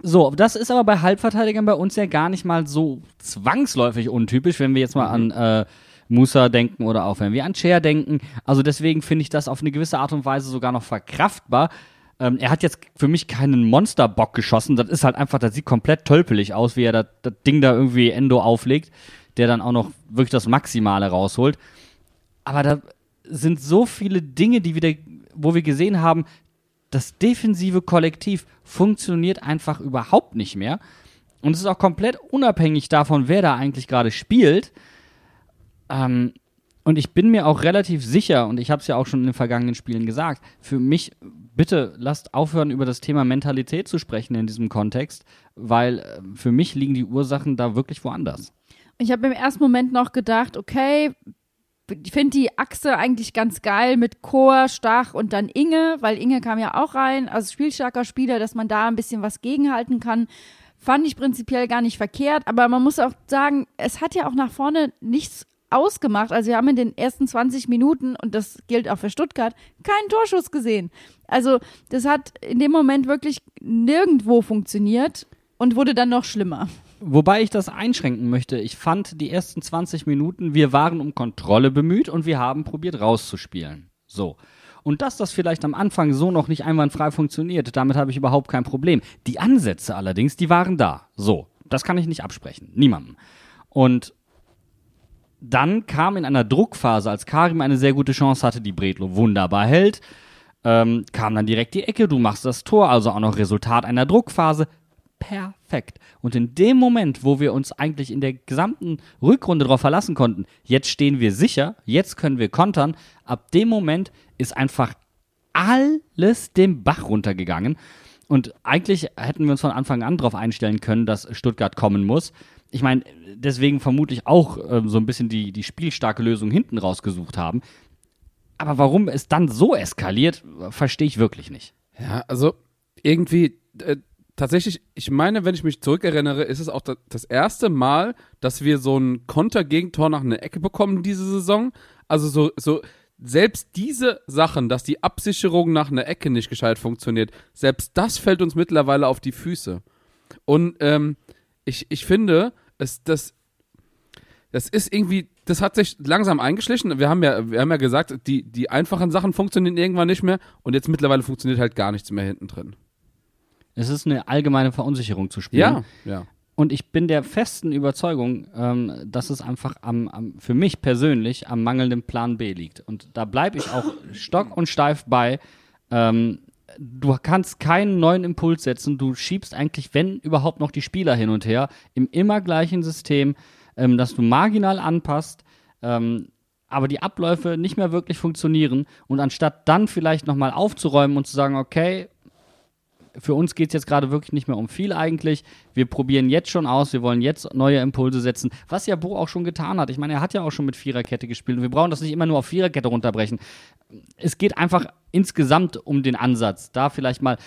Speaker 2: So, das ist aber bei Halbverteidigern bei uns ja gar nicht mal so zwangsläufig untypisch, wenn wir jetzt mal an äh, Musa denken oder auch wenn wir an Cher denken. Also deswegen finde ich das auf eine gewisse Art und Weise sogar noch verkraftbar. Ähm, er hat jetzt für mich keinen Monsterbock geschossen. Das ist halt einfach, das sieht komplett tölpelig aus, wie er das, das Ding da irgendwie Endo auflegt, der dann auch noch wirklich das Maximale rausholt. Aber da sind so viele Dinge, die wieder, wo wir gesehen haben, das defensive Kollektiv funktioniert einfach überhaupt nicht mehr. Und es ist auch komplett unabhängig davon, wer da eigentlich gerade spielt. Ähm, und ich bin mir auch relativ sicher, und ich habe es ja auch schon in den vergangenen Spielen gesagt, für mich, bitte lasst aufhören, über das Thema Mentalität zu sprechen in diesem Kontext, weil äh, für mich liegen die Ursachen da wirklich woanders.
Speaker 1: Ich habe im ersten Moment noch gedacht, okay, ich finde die Achse eigentlich ganz geil mit Chor, Stach und dann Inge, weil Inge kam ja auch rein, also spielstarker Spieler, dass man da ein bisschen was gegenhalten kann. Fand ich prinzipiell gar nicht verkehrt, aber man muss auch sagen, es hat ja auch nach vorne nichts ausgemacht. Also wir haben in den ersten 20 Minuten, und das gilt auch für Stuttgart, keinen Torschuss gesehen. Also das hat in dem Moment wirklich nirgendwo funktioniert und wurde dann noch schlimmer.
Speaker 2: Wobei ich das einschränken möchte. Ich fand die ersten 20 Minuten, wir waren um Kontrolle bemüht und wir haben probiert rauszuspielen. So. Und dass das vielleicht am Anfang so noch nicht einwandfrei funktioniert, damit habe ich überhaupt kein Problem. Die Ansätze allerdings, die waren da. So. Das kann ich nicht absprechen. Niemandem. Und dann kam in einer Druckphase, als Karim eine sehr gute Chance hatte, die Bredlo wunderbar hält, ähm, kam dann direkt die Ecke, du machst das Tor, also auch noch Resultat einer Druckphase. Perfekt. Und in dem Moment, wo wir uns eigentlich in der gesamten Rückrunde darauf verlassen konnten, jetzt stehen wir sicher, jetzt können wir kontern, ab dem Moment ist einfach alles den Bach runtergegangen. Und eigentlich hätten wir uns von Anfang an darauf einstellen können, dass Stuttgart kommen muss. Ich meine, deswegen vermutlich auch ähm, so ein bisschen die, die spielstarke Lösung hinten rausgesucht haben. Aber warum es dann so eskaliert, verstehe ich wirklich nicht.
Speaker 3: Ja, also irgendwie äh, tatsächlich, ich meine, wenn ich mich zurückerinnere, ist es auch da, das erste Mal, dass wir so ein Kontergegentor nach einer Ecke bekommen diese Saison. Also so, so selbst diese Sachen, dass die Absicherung nach einer Ecke nicht gescheit funktioniert, selbst das fällt uns mittlerweile auf die Füße. Und ähm, ich, ich finde, es, das, das ist irgendwie, das hat sich langsam eingeschlichen. Wir haben ja, wir haben ja gesagt, die, die einfachen Sachen funktionieren irgendwann nicht mehr und jetzt mittlerweile funktioniert halt gar nichts mehr hinten drin.
Speaker 2: Es ist eine allgemeine Verunsicherung zu spielen.
Speaker 3: Ja, ja.
Speaker 2: Und ich bin der festen Überzeugung, ähm, dass es einfach am, am, für mich persönlich am mangelnden Plan B liegt. Und da bleibe ich auch stock und steif bei. Ähm, du kannst keinen neuen Impuls setzen. Du schiebst eigentlich, wenn überhaupt noch die Spieler hin und her, im immer gleichen System, ähm, das du marginal anpasst. Ähm, aber die Abläufe nicht mehr wirklich funktionieren und anstatt dann vielleicht nochmal aufzuräumen und zu sagen, okay, für uns geht es jetzt gerade wirklich nicht mehr um viel eigentlich. Wir probieren jetzt schon aus, wir wollen jetzt neue Impulse setzen, was ja Bo auch schon getan hat. Ich meine, er hat ja auch schon mit Viererkette gespielt und wir brauchen das nicht immer nur auf Viererkette runterbrechen. Es geht einfach insgesamt um den Ansatz. Da vielleicht mal.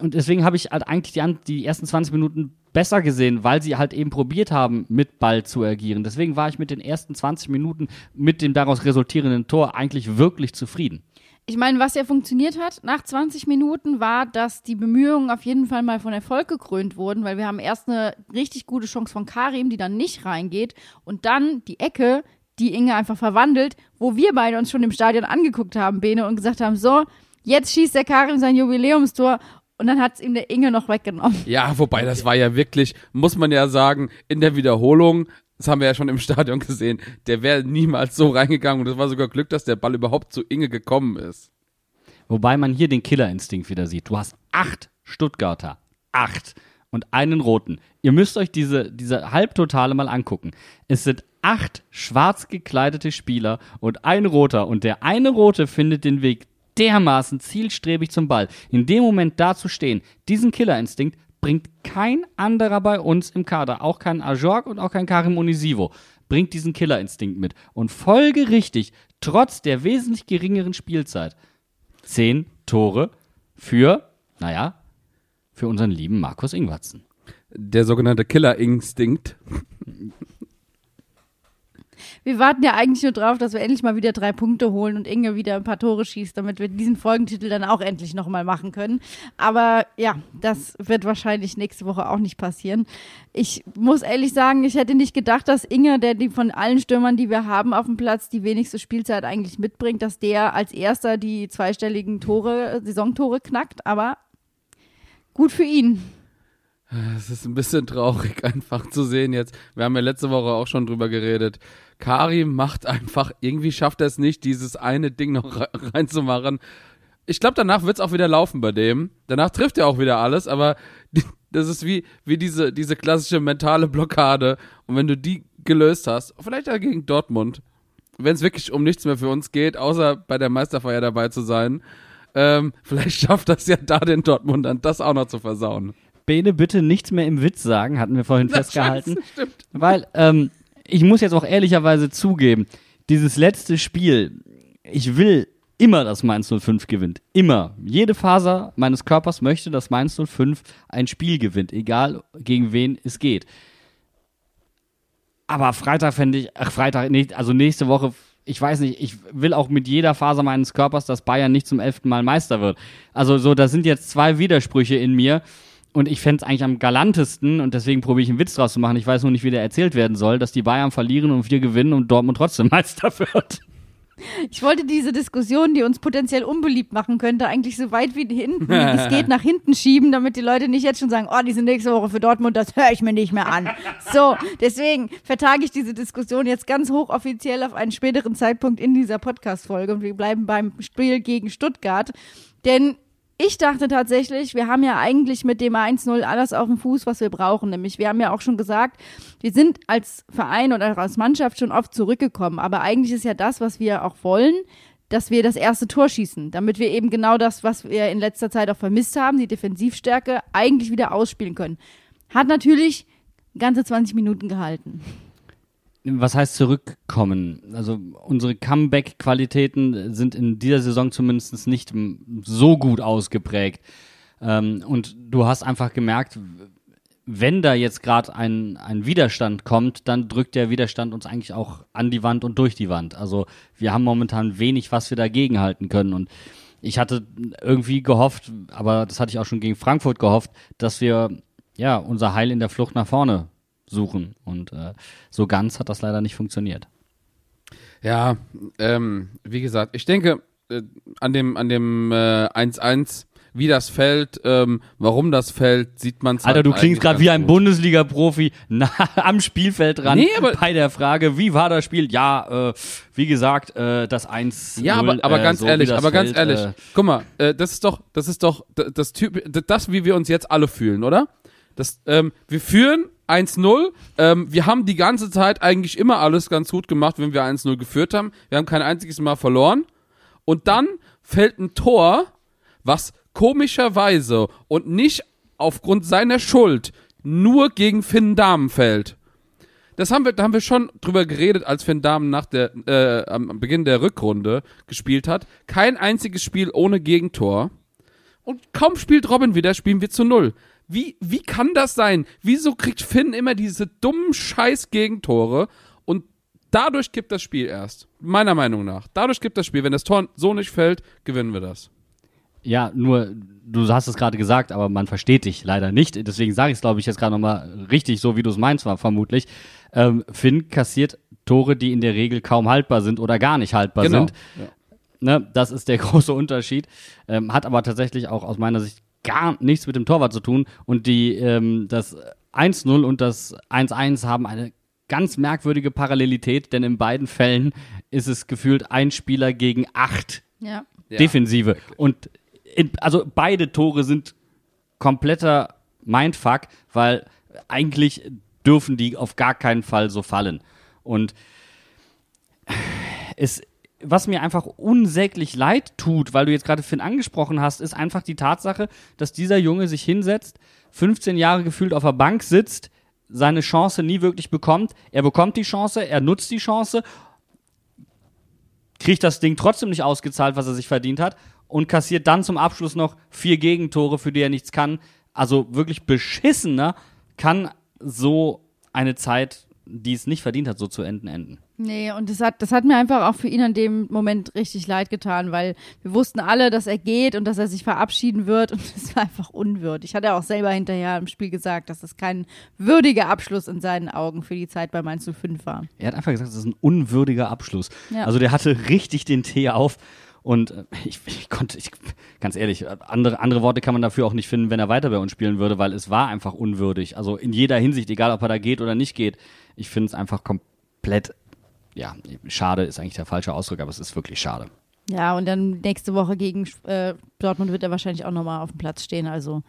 Speaker 2: Und deswegen habe ich halt eigentlich die, die ersten 20 Minuten besser gesehen, weil sie halt eben probiert haben, mit Ball zu agieren. Deswegen war ich mit den ersten 20 Minuten mit dem daraus resultierenden Tor eigentlich wirklich zufrieden.
Speaker 1: Ich meine, was ja funktioniert hat nach 20 Minuten war, dass die Bemühungen auf jeden Fall mal von Erfolg gekrönt wurden, weil wir haben erst eine richtig gute Chance von Karim, die dann nicht reingeht und dann die Ecke, die Inge einfach verwandelt, wo wir beide uns schon im Stadion angeguckt haben, Bene, und gesagt haben, so, jetzt schießt der Karim sein Jubiläumstor und dann hat es ihm der Inge noch weggenommen.
Speaker 3: Ja, wobei das war ja wirklich, muss man ja sagen, in der Wiederholung das haben wir ja schon im Stadion gesehen, der wäre niemals so reingegangen und es war sogar Glück, dass der Ball überhaupt zu Inge gekommen ist.
Speaker 2: Wobei man hier den Killerinstinkt wieder sieht. Du hast acht Stuttgarter. Acht. Und einen roten. Ihr müsst euch diese, diese Halbtotale mal angucken. Es sind acht schwarz gekleidete Spieler und ein roter. Und der eine rote findet den Weg dermaßen zielstrebig zum Ball. In dem Moment da zu stehen, diesen Killerinstinkt bringt kein anderer bei uns im Kader, auch kein Ajorg und auch kein Karim Unisivo, bringt diesen Killerinstinkt mit. Und folgerichtig, trotz der wesentlich geringeren Spielzeit, zehn Tore für, naja, für unseren lieben Markus Ingwatzen.
Speaker 3: Der sogenannte Killerinstinkt.
Speaker 1: Wir warten ja eigentlich nur drauf, dass wir endlich mal wieder drei Punkte holen und Inge wieder ein paar Tore schießt, damit wir diesen Folgentitel dann auch endlich nochmal machen können. Aber ja, das wird wahrscheinlich nächste Woche auch nicht passieren. Ich muss ehrlich sagen, ich hätte nicht gedacht, dass Inge, der die von allen Stürmern, die wir haben auf dem Platz, die wenigste Spielzeit eigentlich mitbringt, dass der als erster die zweistelligen Tore, Saisontore knackt. Aber gut für ihn.
Speaker 3: Es ist ein bisschen traurig, einfach zu sehen jetzt. Wir haben ja letzte Woche auch schon drüber geredet. Karim macht einfach, irgendwie schafft er es nicht, dieses eine Ding noch reinzumachen. Ich glaube, danach wird es auch wieder laufen bei dem. Danach trifft er auch wieder alles, aber das ist wie, wie diese, diese klassische mentale Blockade. Und wenn du die gelöst hast, vielleicht ja gegen Dortmund, wenn es wirklich um nichts mehr für uns geht, außer bei der Meisterfeier dabei zu sein, ähm, vielleicht schafft das ja da den Dortmund dann das auch noch zu versauen.
Speaker 2: Bene, bitte nichts mehr im Witz sagen, hatten wir vorhin das festgehalten. Stimmt. Weil, ähm, ich muss jetzt auch ehrlicherweise zugeben, dieses letzte Spiel, ich will immer, dass Mainz 05 gewinnt. Immer. Jede Faser meines Körpers möchte, dass Mainz 05 ein Spiel gewinnt, egal gegen wen es geht. Aber Freitag fände ich, ach Freitag, nicht, also nächste Woche, ich weiß nicht, ich will auch mit jeder Faser meines Körpers, dass Bayern nicht zum elften Mal Meister wird. Also so, da sind jetzt zwei Widersprüche in mir. Und ich fände es eigentlich am galantesten, und deswegen probiere ich einen Witz draus zu machen, ich weiß nur nicht, wie der erzählt werden soll, dass die Bayern verlieren und wir gewinnen und Dortmund trotzdem Meister wird.
Speaker 1: Ich wollte diese Diskussion, die uns potenziell unbeliebt machen könnte, eigentlich so weit wie hinten, wie es geht, nach hinten schieben, damit die Leute nicht jetzt schon sagen, oh, die sind nächste Woche für Dortmund, das höre ich mir nicht mehr an. So, deswegen vertage ich diese Diskussion jetzt ganz hochoffiziell auf einen späteren Zeitpunkt in dieser Podcast-Folge und wir bleiben beim Spiel gegen Stuttgart. Denn ich dachte tatsächlich, wir haben ja eigentlich mit dem 1-0 alles auf dem Fuß, was wir brauchen. Nämlich, wir haben ja auch schon gesagt, wir sind als Verein oder als Mannschaft schon oft zurückgekommen. Aber eigentlich ist ja das, was wir auch wollen, dass wir das erste Tor schießen, damit wir eben genau das, was wir in letzter Zeit auch vermisst haben, die Defensivstärke, eigentlich wieder ausspielen können. Hat natürlich ganze 20 Minuten gehalten
Speaker 2: was heißt zurückkommen? Also unsere Comeback-Qualitäten sind in dieser Saison zumindest nicht so gut ausgeprägt. Ähm, und du hast einfach gemerkt, wenn da jetzt gerade ein, ein Widerstand kommt, dann drückt der Widerstand uns eigentlich auch an die Wand und durch die Wand. Also wir haben momentan wenig, was wir dagegen halten können. Und ich hatte irgendwie gehofft, aber das hatte ich auch schon gegen Frankfurt gehofft, dass wir ja unser Heil in der Flucht nach vorne suchen. Und äh, so ganz hat das leider nicht funktioniert.
Speaker 3: Ja, ähm, wie gesagt, ich denke, äh, an dem an dem äh, 1-1, wie das fällt, ähm, warum das fällt, sieht man
Speaker 2: Alter, du klingst gerade wie ein Bundesliga-Profi na, am Spielfeld dran
Speaker 3: Nee, aber-
Speaker 2: bei der Frage, wie war das Spiel? Ja, äh, wie gesagt, äh, das 1
Speaker 3: Ja, aber, aber
Speaker 2: äh,
Speaker 3: ganz
Speaker 2: so
Speaker 3: ehrlich,
Speaker 2: das
Speaker 3: aber ganz
Speaker 2: fällt,
Speaker 3: ehrlich,
Speaker 2: Äh,
Speaker 3: guck mal, äh, das ist doch, das ist doch d- das Typ, das, wie wir uns jetzt alle fühlen, oder? Das, ähm, wir führen 1-0, ähm, wir haben die ganze Zeit eigentlich immer alles ganz gut gemacht, wenn wir 1-0 geführt haben. Wir haben kein einziges Mal verloren. Und dann fällt ein Tor, was komischerweise und nicht aufgrund seiner Schuld nur gegen Finn Dahmen fällt. Das haben wir, da haben wir schon drüber geredet, als Finn Dahmen nach der, äh, am Beginn der Rückrunde gespielt hat. Kein einziges Spiel ohne Gegentor. Und kaum spielt Robin wieder, spielen wir zu null. Wie, wie kann das sein? Wieso kriegt Finn immer diese dummen Scheiß-Gegentore und dadurch gibt das Spiel erst? Meiner Meinung nach. Dadurch gibt das Spiel. Wenn das Tor so nicht fällt, gewinnen wir das.
Speaker 2: Ja, nur, du hast es gerade gesagt, aber man versteht dich leider nicht. Deswegen sage ich es, glaube ich, jetzt gerade nochmal richtig, so wie du es meinst, war vermutlich. Ähm, Finn kassiert Tore, die in der Regel kaum haltbar sind oder gar nicht haltbar
Speaker 3: Genau.
Speaker 2: sind. Ne, das ist der große Unterschied. Ähm, hat aber tatsächlich auch aus meiner Sicht gar nichts mit dem Torwart zu tun. Und die, ähm, das 1-0 und das 1-1 haben eine ganz merkwürdige Parallelität, denn in beiden Fällen ist es gefühlt ein Spieler gegen acht
Speaker 1: Ja.
Speaker 2: Defensive. Und in, also beide Tore sind kompletter Mindfuck, weil eigentlich dürfen die auf gar keinen Fall so fallen. Und es, was mir einfach unsäglich leid tut, weil du jetzt gerade Finn angesprochen hast, ist einfach die Tatsache, dass dieser Junge sich hinsetzt, 15 Jahre gefühlt auf der Bank sitzt, seine Chance nie wirklich bekommt. Er bekommt die Chance, er nutzt die Chance kriegt das Ding trotzdem nicht ausgezahlt, was er sich verdient hat und kassiert dann zum Abschluss noch vier Gegentore, für die er nichts kann. Also wirklich beschissener kann so eine Zeit, die es nicht verdient hat, so zu enden, enden.
Speaker 1: Nee, und das hat, das hat mir einfach auch für ihn in dem Moment richtig leid getan, weil wir wussten alle, dass er geht und dass er sich verabschieden wird und das war einfach unwürdig. Hat er auch selber hinterher im Spiel gesagt, dass das kein würdiger Abschluss in seinen Augen für die Zeit bei Mainz 05 war.
Speaker 2: Er hat einfach gesagt, das ist ein unwürdiger Abschluss.
Speaker 1: Ja.
Speaker 2: Also der hatte richtig den Tee auf. Und äh, ich, ich konnte, ich, ganz ehrlich, andere, andere Worte kann man dafür auch nicht finden, wenn er weiter bei uns spielen würde, weil es war einfach unwürdig. Also in jeder Hinsicht, egal ob er da geht oder nicht geht. Ich finde es einfach komplett, ja, schade ist eigentlich der falsche Ausdruck, aber es ist wirklich schade.
Speaker 1: Ja, und dann nächste Woche gegen äh, Dortmund wird er wahrscheinlich auch nochmal auf dem Platz stehen. Also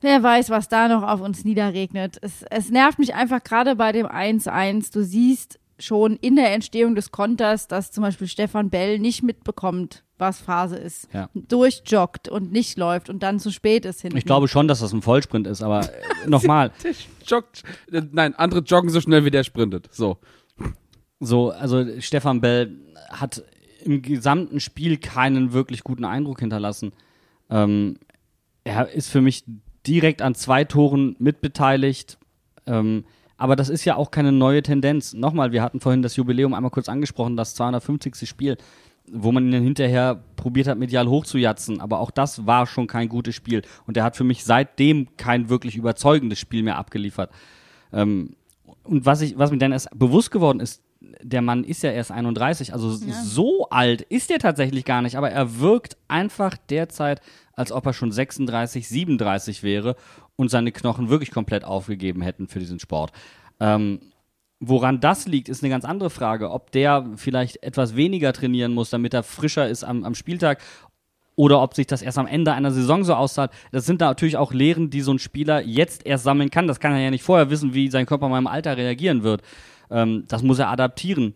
Speaker 1: wer weiß, was da noch auf uns niederregnet. Es, es nervt mich einfach gerade bei dem 1-1. Du siehst schon in der Entstehung des Konters, dass zum Beispiel Stefan Bell nicht mitbekommt, was Phase ist.
Speaker 2: Ja.
Speaker 1: Durchjoggt und nicht läuft und dann zu spät ist hinten.
Speaker 2: Ich glaube schon, dass das ein Vollsprint ist, aber äh, nochmal,
Speaker 3: joggt, nein, andere joggen so schnell, wie der sprintet. So.
Speaker 2: So, also Stefan Bell hat im gesamten Spiel keinen wirklich guten Eindruck hinterlassen. Ähm, er ist für mich direkt an zwei Toren mitbeteiligt. Ähm, aber das ist ja auch keine neue Tendenz. Nochmal, wir hatten vorhin das Jubiläum einmal kurz angesprochen, das 250. Spiel, wo man ihn dann hinterher probiert hat, medial hochzujatzen. Aber auch das war schon kein gutes Spiel. Und er hat für mich seitdem kein wirklich überzeugendes Spiel mehr abgeliefert. Ähm, und was, ich, was mir dann erst bewusst geworden ist, der Mann ist ja erst 31, also so alt ist er tatsächlich gar nicht, aber er wirkt einfach derzeit, als ob er schon 36, 37 wäre und seine Knochen wirklich komplett aufgegeben hätten für diesen Sport. Ähm, woran das liegt, ist eine ganz andere Frage. Ob der vielleicht etwas weniger trainieren muss, damit er frischer ist am, am Spieltag oder ob sich das erst am Ende einer Saison so auszahlt. Das sind natürlich auch Lehren, die so ein Spieler jetzt erst sammeln kann. Das kann er ja nicht vorher wissen, wie sein Körper mal im Alter reagieren wird. Ähm, das muss er adaptieren.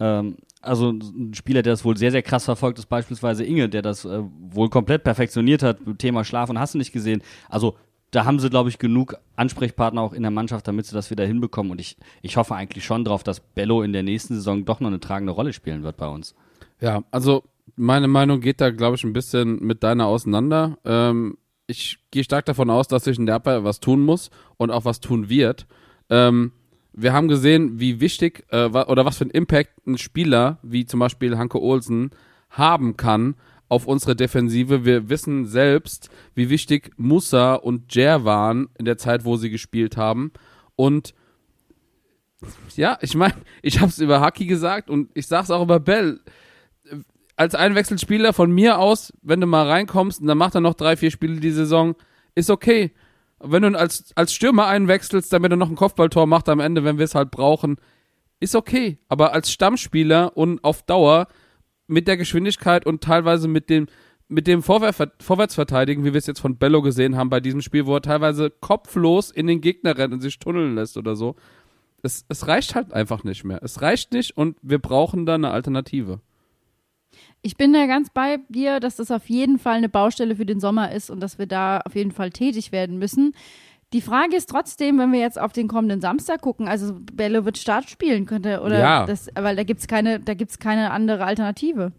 Speaker 2: Ähm, also ein Spieler, der das wohl sehr, sehr krass verfolgt, ist beispielsweise Inge, der das äh, wohl komplett perfektioniert hat, Thema Schlaf und hast du nicht gesehen. Also da haben sie, glaube ich, genug Ansprechpartner auch in der Mannschaft, damit sie das wieder hinbekommen. Und ich, ich hoffe eigentlich schon drauf, dass Bello in der nächsten Saison doch noch eine tragende Rolle spielen wird bei uns.
Speaker 3: Ja, also meine Meinung geht da, glaube ich, ein bisschen mit deiner auseinander. Ähm, ich gehe stark davon aus, dass sich in der Abwehr was tun muss und auch was tun wird. Ähm, wir haben gesehen, wie wichtig äh, oder was für einen Impact ein Spieler wie zum Beispiel Hanke Olsen haben kann auf unsere Defensive. Wir wissen selbst, wie wichtig Musa und Jer waren in der Zeit, wo sie gespielt haben. Und Ja, ich meine, ich hab's über Haki gesagt und ich sag's auch über Bell. Als Einwechselspieler von mir aus, wenn du mal reinkommst und dann macht er noch drei, vier Spiele die Saison, ist okay. Wenn du als, als Stürmer einwechselst, damit er noch ein Kopfballtor macht am Ende, wenn wir es halt brauchen, ist okay. Aber als Stammspieler und auf Dauer mit der Geschwindigkeit und teilweise mit dem, mit dem Vorwär Vorwärtsverteidigen, wie wir es jetzt von Bello gesehen haben bei diesem Spiel, wo er teilweise kopflos in den Gegner rennt und sich tunneln lässt oder so. Es, es reicht halt einfach nicht mehr. Es reicht nicht und wir brauchen da eine Alternative.
Speaker 1: Ich bin da ganz bei dir, dass das auf jeden Fall eine Baustelle für den Sommer ist und dass wir da auf jeden Fall tätig werden müssen. Die Frage ist trotzdem, wenn wir jetzt auf den kommenden Samstag gucken, also Bello wird Start spielen könnte, oder
Speaker 3: Ja.
Speaker 1: das, weil da gibt's keine, da gibt's keine andere Alternative.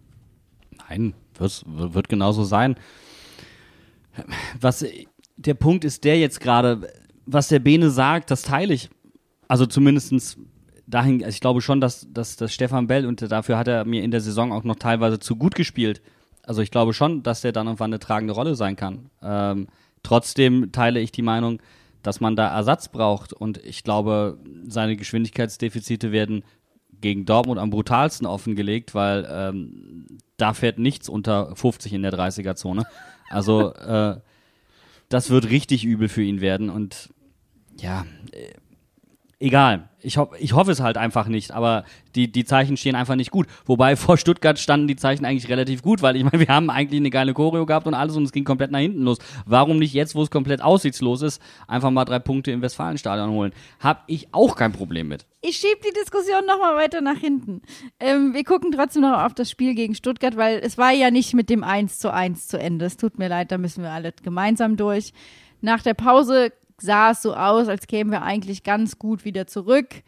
Speaker 2: Nein, wird genauso sein. Was der Punkt ist der jetzt gerade, was der Bene sagt, das teile ich. Also zumindestens dahin, also ich glaube schon, dass, dass, dass Stefan Bell, und dafür hat er mir in der Saison auch noch teilweise zu gut gespielt. Also ich glaube schon, dass der dann irgendwann eine tragende Rolle sein kann. Ähm, trotzdem teile ich die Meinung, dass man da Ersatz braucht. Und ich glaube, seine Geschwindigkeitsdefizite werden gegen Dortmund am brutalsten offengelegt, weil ähm, da fährt nichts unter 50 in der 30er-Zone. Also äh, das wird richtig übel für ihn werden und ja, äh, egal. Ich, ho ich hoffe es halt einfach nicht, aber die, die Zeichen stehen einfach nicht gut. Wobei vor Stuttgart standen die Zeichen eigentlich relativ gut, weil ich meine, wir haben eigentlich eine geile Choreo gehabt und alles und es ging komplett nach hinten los. Warum nicht jetzt, wo es komplett aussichtslos ist, einfach mal drei Punkte im Westfalenstadion holen? Hab ich auch kein Problem mit.
Speaker 1: Ich schiebe die Diskussion nochmal weiter nach hinten. Ähm, wir gucken trotzdem noch auf das Spiel gegen Stuttgart, weil es war ja nicht mit dem 1 zu 1 zu Ende. Es tut mir leid, da müssen wir alle gemeinsam durch. Nach der Pause sah es so aus, als kämen wir eigentlich ganz gut wieder zurück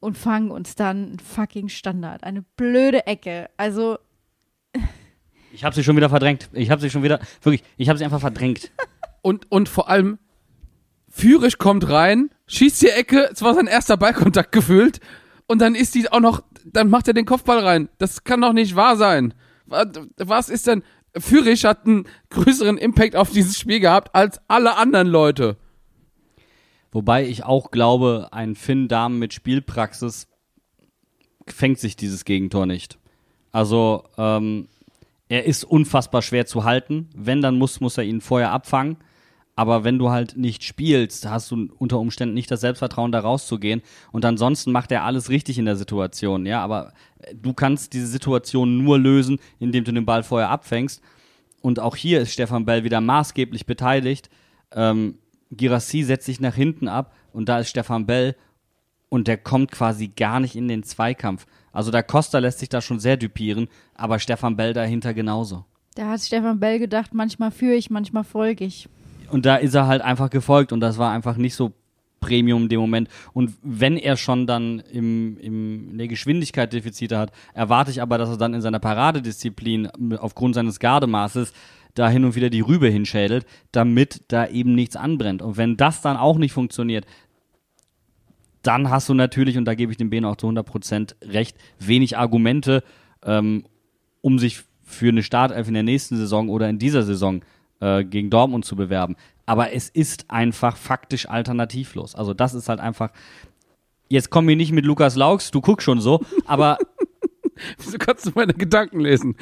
Speaker 1: und fangen uns dann fucking Standard. Eine blöde Ecke. Also,
Speaker 2: Ich habe sie schon wieder verdrängt. Ich habe sie schon wieder, wirklich, ich habe sie einfach verdrängt.
Speaker 3: Und, und vor allem, Führig kommt rein, schießt die Ecke, es war sein erster Ballkontakt gefühlt, und dann ist die auch noch, dann macht er den Kopfball rein. Das kann doch nicht wahr sein. Was, ist denn, Führig hat einen größeren Impact auf dieses Spiel gehabt als alle anderen Leute.
Speaker 2: Wobei ich auch glaube, ein Finn Dahmen mit Spielpraxis fängt sich dieses Gegentor nicht. Also, ähm, er ist unfassbar schwer zu halten. Wenn, dann muss, muss er ihn vorher abfangen. Aber wenn du halt nicht spielst, hast du unter Umständen nicht das Selbstvertrauen, da rauszugehen. Und ansonsten macht er alles richtig in der Situation. Ja, aber du kannst diese Situation nur lösen, indem du den Ball vorher abfängst. Und auch hier ist Stefan Bell wieder maßgeblich beteiligt. Ähm, Girassi setzt sich nach hinten ab und da ist Stefan Bell und der kommt quasi gar nicht in den Zweikampf. Also der Costa lässt sich da schon sehr düpieren, aber Stefan Bell dahinter genauso.
Speaker 1: da hat Stefan Bell gedacht, manchmal führe ich, manchmal folge ich.
Speaker 2: Und da ist er halt einfach gefolgt und das war einfach nicht so Premium in dem Moment. Und wenn er schon dann im, im, in der Geschwindigkeit Defizite hat, erwarte ich aber, dass er dann in seiner Paradedisziplin aufgrund seines Gardemaßes da hin und wieder die Rübe hinschädelt, damit da eben nichts anbrennt. Und wenn das dann auch nicht funktioniert, dann hast du natürlich, und da gebe ich dem Bene auch zu 100% recht, wenig Argumente, ähm, um sich für eine Startelf in der nächsten Saison oder in dieser Saison äh, gegen Dortmund zu bewerben. Aber es ist einfach faktisch alternativlos. Also das ist halt einfach. Jetzt kommen wir nicht mit Lukas Laux, du guckst schon so, aber
Speaker 3: Wieso kannst du meine Gedanken lesen?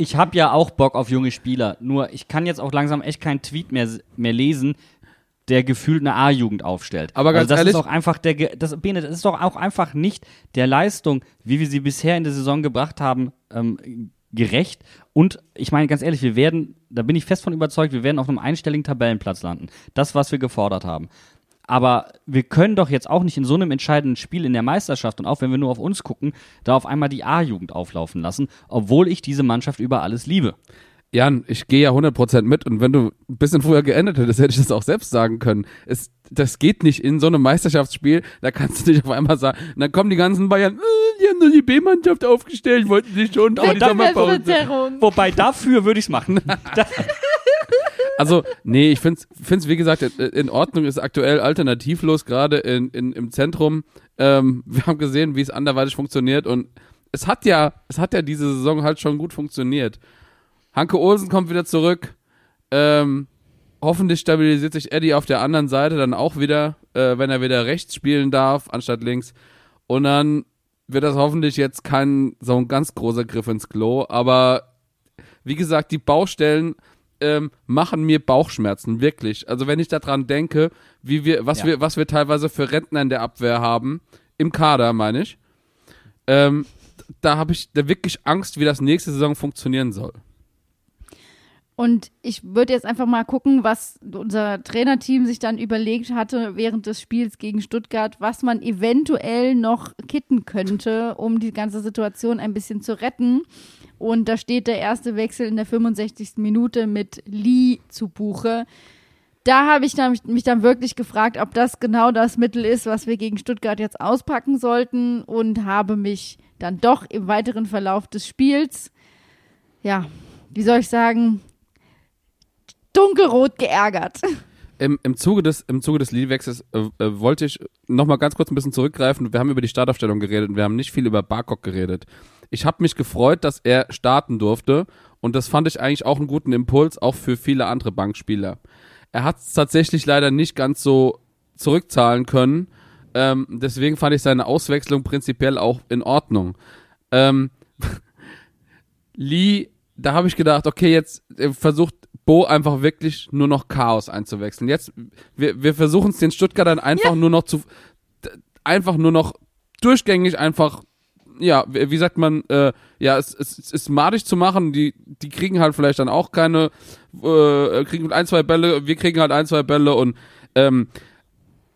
Speaker 2: Ich habe ja auch Bock auf junge Spieler. Nur ich kann jetzt auch langsam echt keinen Tweet mehr, mehr lesen, der gefühlt eine A-Jugend aufstellt.
Speaker 3: Aber ganz
Speaker 2: also das
Speaker 3: ehrlich-
Speaker 2: ist doch einfach der, Ge- das, Bene, das ist doch auch einfach nicht der Leistung, wie wir sie bisher in der Saison gebracht haben, ähm, gerecht. Und ich meine ganz ehrlich, wir werden, da bin ich fest von überzeugt, wir werden auf einem einstelligen Tabellenplatz landen. Das, was wir gefordert haben. Aber wir können doch jetzt auch nicht in so einem entscheidenden Spiel in der Meisterschaft und auch wenn wir nur auf uns gucken, da auf einmal die A-Jugend auflaufen lassen, obwohl ich diese Mannschaft über alles liebe.
Speaker 3: Jan, ich gehe ja 100% mit und wenn du ein bisschen früher geendet hättest, hätte ich das auch selbst sagen können. Es, das geht nicht in so einem Meisterschaftsspiel, da kannst du nicht auf einmal sagen, und dann kommen die ganzen Bayern, äh, die haben nur die B-Mannschaft aufgestellt, wollten sich schon vor die Sommerpause.
Speaker 2: Wobei dafür würde ich es machen.
Speaker 3: Also, nee, ich find's, find's wie gesagt, in Ordnung, ist aktuell alternativlos, gerade in, in, im Zentrum. Ähm, wir haben gesehen, wie es anderweitig funktioniert und es hat ja, es hat ja diese Saison halt schon gut funktioniert. Hanke Olsen kommt wieder zurück. Ähm, hoffentlich stabilisiert sich Eddie auf der anderen Seite dann auch wieder. äh, wenn er wieder rechts spielen darf, anstatt links. Und dann wird das hoffentlich jetzt kein so ein ganz großer Griff ins Klo, aber wie gesagt, die Baustellen ähm, machen mir Bauchschmerzen, wirklich. Also wenn ich daran denke, wie wir, was
Speaker 2: Ja.
Speaker 3: wir, was wir teilweise für Rentner in der Abwehr haben, im Kader, meine ich, ähm, da habe ich da wirklich Angst, wie das nächste Saison funktionieren soll.
Speaker 1: Und ich würde jetzt einfach mal gucken, was unser Trainerteam sich dann überlegt hatte während des Spiels gegen Stuttgart, was man eventuell noch kitten könnte, um die ganze Situation ein bisschen zu retten. Und da steht der erste Wechsel in der 65. Minute mit Lee zu Buche. Da habe ich dann, mich dann wirklich gefragt, ob das genau das Mittel ist, was wir gegen Stuttgart jetzt auspacken sollten und habe mich dann doch im weiteren Verlauf des Spiels, ja, wie soll ich sagen, dunkelrot geärgert.
Speaker 3: Im, im Zuge des, im Zuge des Liedwechsels äh, äh, wollte ich noch mal ganz kurz ein bisschen zurückgreifen. Wir haben über die Startaufstellung geredet und wir haben nicht viel über Barkok geredet. Ich habe mich gefreut, dass er starten durfte und das fand ich eigentlich auch einen guten Impuls, auch für viele andere Bankspieler. Er hat es tatsächlich leider nicht ganz so zurückzahlen können. Ähm, deswegen fand ich seine Auswechslung prinzipiell auch in Ordnung. Ähm, Lee, da habe ich gedacht, okay, jetzt äh, versucht Bo einfach wirklich nur noch Chaos einzuwechseln. Jetzt, wir, wir versuchen es den Stuttgartern einfach nur noch zu, einfach nur noch durchgängig einfach, ja, wie wie sagt man, äh, ja, es, es, es ist madig zu machen. Die, die kriegen halt vielleicht dann auch keine, äh, kriegen ein, zwei Bälle, wir kriegen halt ein, zwei Bälle und, ähm,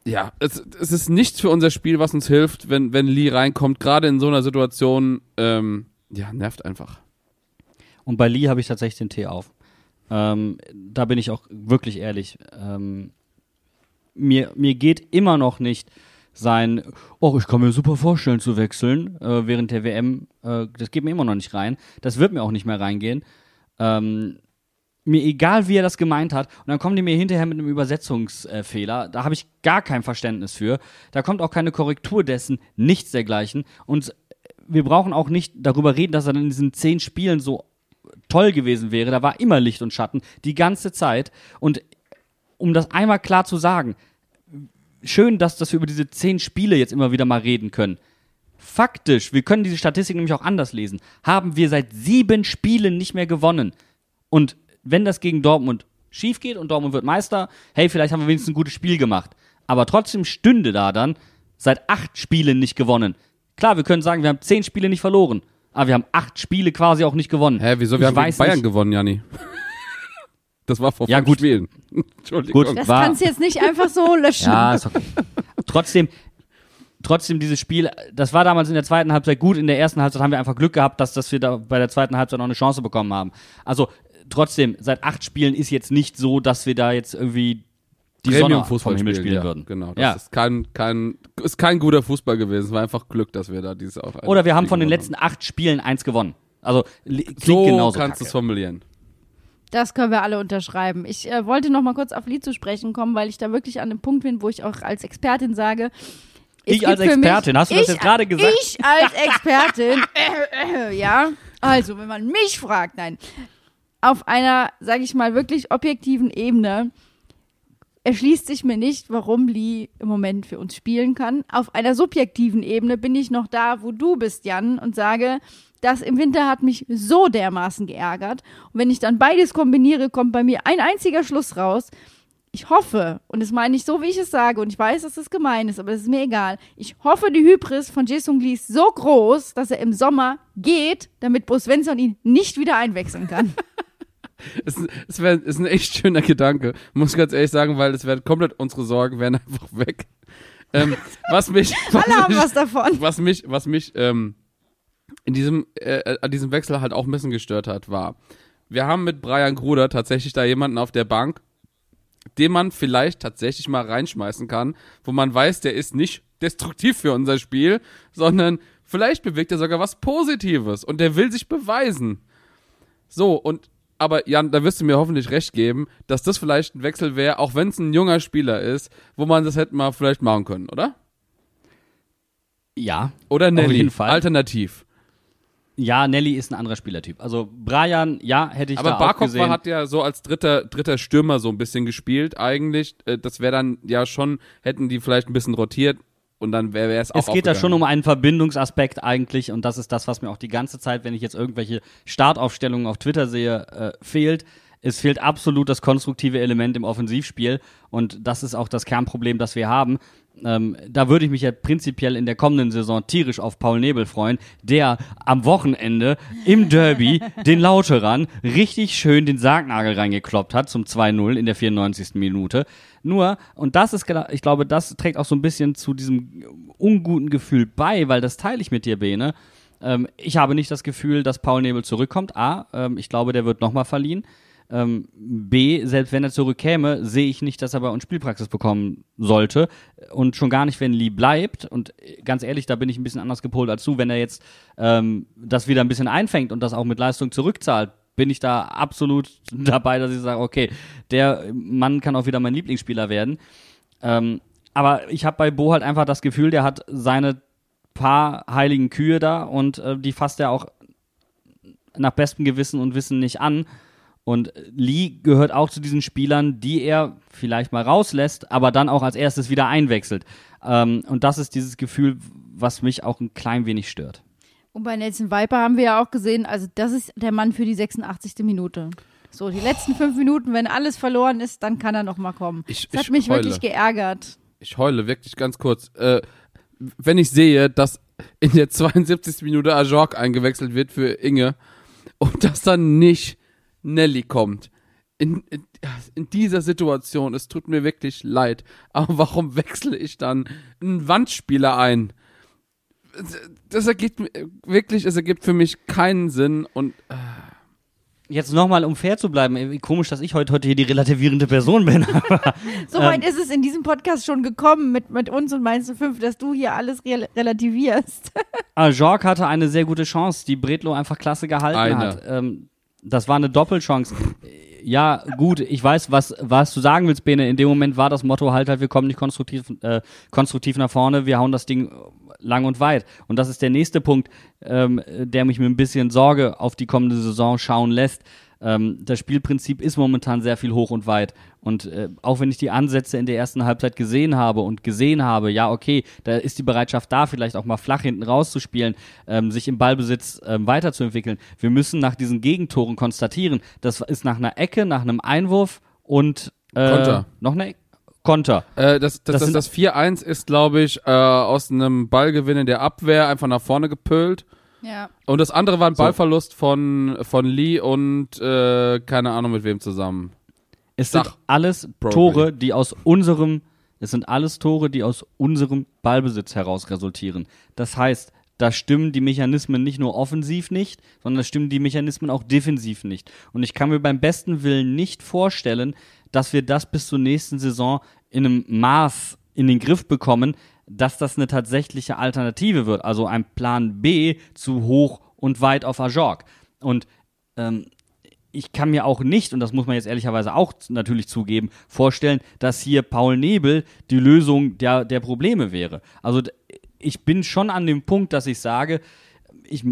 Speaker 3: ja, es, es ist nichts für unser Spiel, was uns hilft, wenn, wenn Lee reinkommt. Gerade in so einer Situation, ähm, ja, nervt einfach.
Speaker 2: Und bei Lee habe ich tatsächlich den Tee auf. Ähm, da bin ich auch wirklich ehrlich. Ähm, mir, mir geht immer noch nicht sein, oh, ich kann mir super vorstellen zu wechseln äh, während der WM. Äh, das geht mir immer noch nicht rein. Das wird mir auch nicht mehr reingehen. Ähm, mir egal, wie er das gemeint hat. Und dann kommen die mir hinterher mit einem Übersetzungsfehler. Da habe ich gar kein Verständnis für. Da kommt auch keine Korrektur dessen, nichts dergleichen. Und wir brauchen auch nicht darüber reden, dass er in diesen zehn Spielen so toll gewesen wäre. Da war immer Licht und Schatten, die ganze Zeit. Und um das einmal klar zu sagen, schön, dass, dass wir über diese zehn Spiele jetzt immer wieder mal reden können. Faktisch, wir können diese Statistik nämlich auch anders lesen, haben wir seit sieben Spielen nicht mehr gewonnen. Und wenn das gegen Dortmund schief geht und Dortmund wird Meister, hey, vielleicht haben wir wenigstens ein gutes Spiel gemacht. Aber trotzdem stünde da dann seit acht Spielen nicht gewonnen. Klar, wir können sagen, wir haben zehn Spiele nicht verloren, aber wir haben acht Spiele quasi auch nicht gewonnen.
Speaker 3: Hä, wieso? Wir
Speaker 2: Ich
Speaker 3: haben gegen
Speaker 2: weiß
Speaker 3: Bayern
Speaker 2: nicht.
Speaker 3: gewonnen, Janni. Das war vor
Speaker 2: Ja,
Speaker 3: fünf
Speaker 2: gut.
Speaker 3: Spielen. Entschuldigung.
Speaker 2: Gut.
Speaker 1: Das
Speaker 2: War-
Speaker 1: kannst du jetzt nicht einfach so löschen.
Speaker 2: Ja, ist okay. trotzdem, trotzdem dieses Spiel, das war damals in der zweiten Halbzeit gut. In der ersten Halbzeit haben wir einfach Glück gehabt, dass, dass wir da bei der zweiten Halbzeit noch eine Chance bekommen haben. Also trotzdem, seit acht Spielen ist jetzt nicht so, dass wir da jetzt irgendwie die Sonne vom Himmel spielen
Speaker 3: ja,
Speaker 2: würden.
Speaker 3: Genau. Das
Speaker 2: ja.
Speaker 3: ist kein, kein, ist kein guter Fußball gewesen. Es war einfach Glück, dass wir da dieses auch.
Speaker 2: Oder wir haben von den letzten acht Spielen eins gewonnen. Also li- klingt
Speaker 3: So
Speaker 2: genauso.
Speaker 3: kannst du es formulieren.
Speaker 1: Das können wir alle unterschreiben. Ich äh, wollte noch mal kurz auf Lee zu sprechen kommen, weil ich da wirklich an dem Punkt bin, wo ich auch als Expertin sage.
Speaker 2: Ich als
Speaker 1: mich-
Speaker 2: Expertin, hast du das jetzt gerade gesagt?
Speaker 1: Ich als Expertin, äh, äh, ja. Also, wenn man mich fragt, nein. Auf einer, sage ich mal, wirklich objektiven Ebene erschließt sich mir nicht, warum Lee im Moment für uns spielen kann. Auf einer subjektiven Ebene bin ich noch da, wo du bist, Jan, und sage, das im Winter hat mich so dermaßen geärgert. Und wenn ich dann beides kombiniere, kommt bei mir ein einziger Schluss raus. Ich hoffe, und das meine ich so, wie ich es sage, und ich weiß, dass es gemein ist, aber es ist mir egal. Ich hoffe, die Hybris von Jason Lee ist so groß, dass er im Sommer geht, damit Bo Svensson ihn nicht wieder einwechseln kann.
Speaker 3: Es, es wär, ist ein echt schöner Gedanke, muss ich ganz ehrlich sagen, weil es werden komplett unsere Sorgen wären einfach weg. Ähm, was mich, was
Speaker 1: Alle haben
Speaker 3: mich,
Speaker 1: was davon.
Speaker 3: was mich, was mich ähm, in diesem, äh, an diesem Wechsel halt auch ein bisschen gestört hat, war, wir haben mit Brian Gruder tatsächlich da jemanden auf der Bank, den man vielleicht tatsächlich mal reinschmeißen kann, wo man weiß, der ist nicht destruktiv für unser Spiel, sondern vielleicht bewegt er sogar was Positives und der will sich beweisen. So, und aber Jan, da wirst du mir hoffentlich recht geben, dass das vielleicht ein Wechsel wäre, auch wenn es ein junger Spieler ist, wo man das hätte mal vielleicht machen können, oder?
Speaker 2: Ja.
Speaker 3: Oder Nelly,
Speaker 2: jeden Fall.
Speaker 3: alternativ.
Speaker 2: Ja, Nelly ist ein anderer Spielertyp. Also Brian, ja, hätte ich
Speaker 3: Aber
Speaker 2: da auch gesehen.
Speaker 3: war, hat ja so als dritter, dritter Stürmer so ein bisschen gespielt eigentlich. Äh, Das wäre dann ja schon, hätten die vielleicht ein bisschen rotiert und dann wäre es auch
Speaker 2: es geht da schon um einen Verbindungsaspekt eigentlich und das ist das, was mir auch die ganze Zeit, wenn ich jetzt irgendwelche Startaufstellungen auf Twitter sehe, äh, fehlt. Es fehlt absolut das konstruktive Element im Offensivspiel und das ist auch das Kernproblem, das wir haben. Ähm, da würde ich mich ja prinzipiell in der kommenden Saison tierisch auf Paul Nebel freuen, der am Wochenende im Derby den Lauterern richtig schön den Sargnagel reingekloppt hat zum 2-0 in der 94. Minute. Nur, und das ist, ich glaube, das trägt auch so ein bisschen zu diesem unguten Gefühl bei, weil das teile ich mit dir, Bene. Ähm, ich habe nicht das Gefühl, dass Paul Nebel zurückkommt. A, ähm, ich glaube, der wird nochmal verliehen. Ähm, B, selbst wenn er zurückkäme, sehe ich nicht, dass er bei uns Spielpraxis bekommen sollte. Und schon gar nicht, wenn Lee bleibt. Und äh, ganz ehrlich, da bin ich ein bisschen anders gepolt als du. Wenn er jetzt ähm, das wieder ein bisschen einfängt und das auch mit Leistung zurückzahlt, bin ich da absolut dabei, dass ich sage, okay, der Mann kann auch wieder mein Lieblingsspieler werden. Ähm, aber ich habe bei Bo halt einfach das Gefühl, der hat seine paar heiligen Kühe da und äh, die fasst er auch nach bestem Gewissen und Wissen nicht an. Und Lee gehört auch zu diesen Spielern, die er vielleicht mal rauslässt, aber dann auch als erstes wieder einwechselt. Ähm, und das ist dieses Gefühl, was mich auch ein klein wenig stört.
Speaker 1: Und bei Nelson Viper haben wir ja auch gesehen, also das ist der Mann für die 86. Minute. So, die letzten fünf Minuten, wenn alles verloren ist, dann kann er noch mal kommen.
Speaker 3: Ich-
Speaker 1: das hat
Speaker 3: ich
Speaker 1: mich
Speaker 3: heule.
Speaker 1: wirklich geärgert.
Speaker 3: Ich heule wirklich ganz kurz. Äh, wenn ich sehe, dass in der 72. Minute Ajork eingewechselt wird für Inge und dass dann nicht Nelly kommt. In, in, in dieser Situation, es tut mir wirklich leid, aber warum wechsle ich dann einen Wandspieler ein? Das ergibt mir- wirklich, es ergibt für mich keinen Sinn und
Speaker 2: Jetzt nochmal, um fair zu bleiben, komisch, dass ich heute, heute hier die relativierende Person bin.
Speaker 1: So
Speaker 2: Ähm.
Speaker 1: weit ist es in diesem Podcast schon gekommen mit, mit uns und meinst du fünf, dass du hier alles rel relativierst.
Speaker 2: Ah, Jorg hatte eine sehr gute Chance, die Bredlo einfach klasse gehalten
Speaker 3: Eine.
Speaker 2: hat. Ähm, das war eine Doppelchance. Ja, gut, ich weiß, was, was du sagen willst, Bene. In dem Moment war das Motto halt, halt wir kommen nicht konstruktiv, äh, konstruktiv nach vorne, wir hauen das Ding lang und weit. Und das ist der nächste Punkt, ähm, der mich mit ein bisschen Sorge auf die kommende Saison schauen lässt. Ähm, das Spielprinzip ist momentan sehr viel hoch und weit. Und äh, auch wenn ich die Ansätze in der ersten Halbzeit gesehen habe und gesehen habe, ja, okay, da ist die Bereitschaft da, vielleicht auch mal flach hinten rauszuspielen, ähm, sich im Ballbesitz ähm, weiterzuentwickeln. Wir müssen nach diesen Gegentoren konstatieren, das ist nach einer Ecke, nach einem Einwurf und äh, noch eine Ecke. Konter.
Speaker 3: Äh, das das,
Speaker 2: Das
Speaker 3: das,
Speaker 2: sind-
Speaker 3: das 4-1 ist, glaube ich, äh, aus einem Ballgewinn in der Abwehr einfach nach vorne gepölt.
Speaker 1: Ja.
Speaker 3: Und das andere war ein
Speaker 2: So.
Speaker 3: Ballverlust von, von Lee und äh, keine Ahnung mit wem zusammen.
Speaker 2: Es sind
Speaker 3: Sach.
Speaker 2: alles
Speaker 3: Probably.
Speaker 2: Tore, die aus unserem, es sind alles Tore, die aus unserem Ballbesitz heraus resultieren. Das heißt, da stimmen die Mechanismen nicht nur offensiv nicht, sondern da stimmen die Mechanismen auch defensiv nicht. Und ich kann mir beim besten Willen nicht vorstellen, dass wir das bis zur nächsten Saison in einem Maß in den Griff bekommen, dass das eine tatsächliche Alternative wird. Also ein Plan B zu hoch und weit auf Ajorg. Und ähm, ich kann mir auch nicht, und das muss man jetzt ehrlicherweise auch natürlich zugeben, vorstellen, dass hier Paul Nebel die Lösung der, der Probleme wäre. Also ich bin schon an dem Punkt, dass ich sage, ich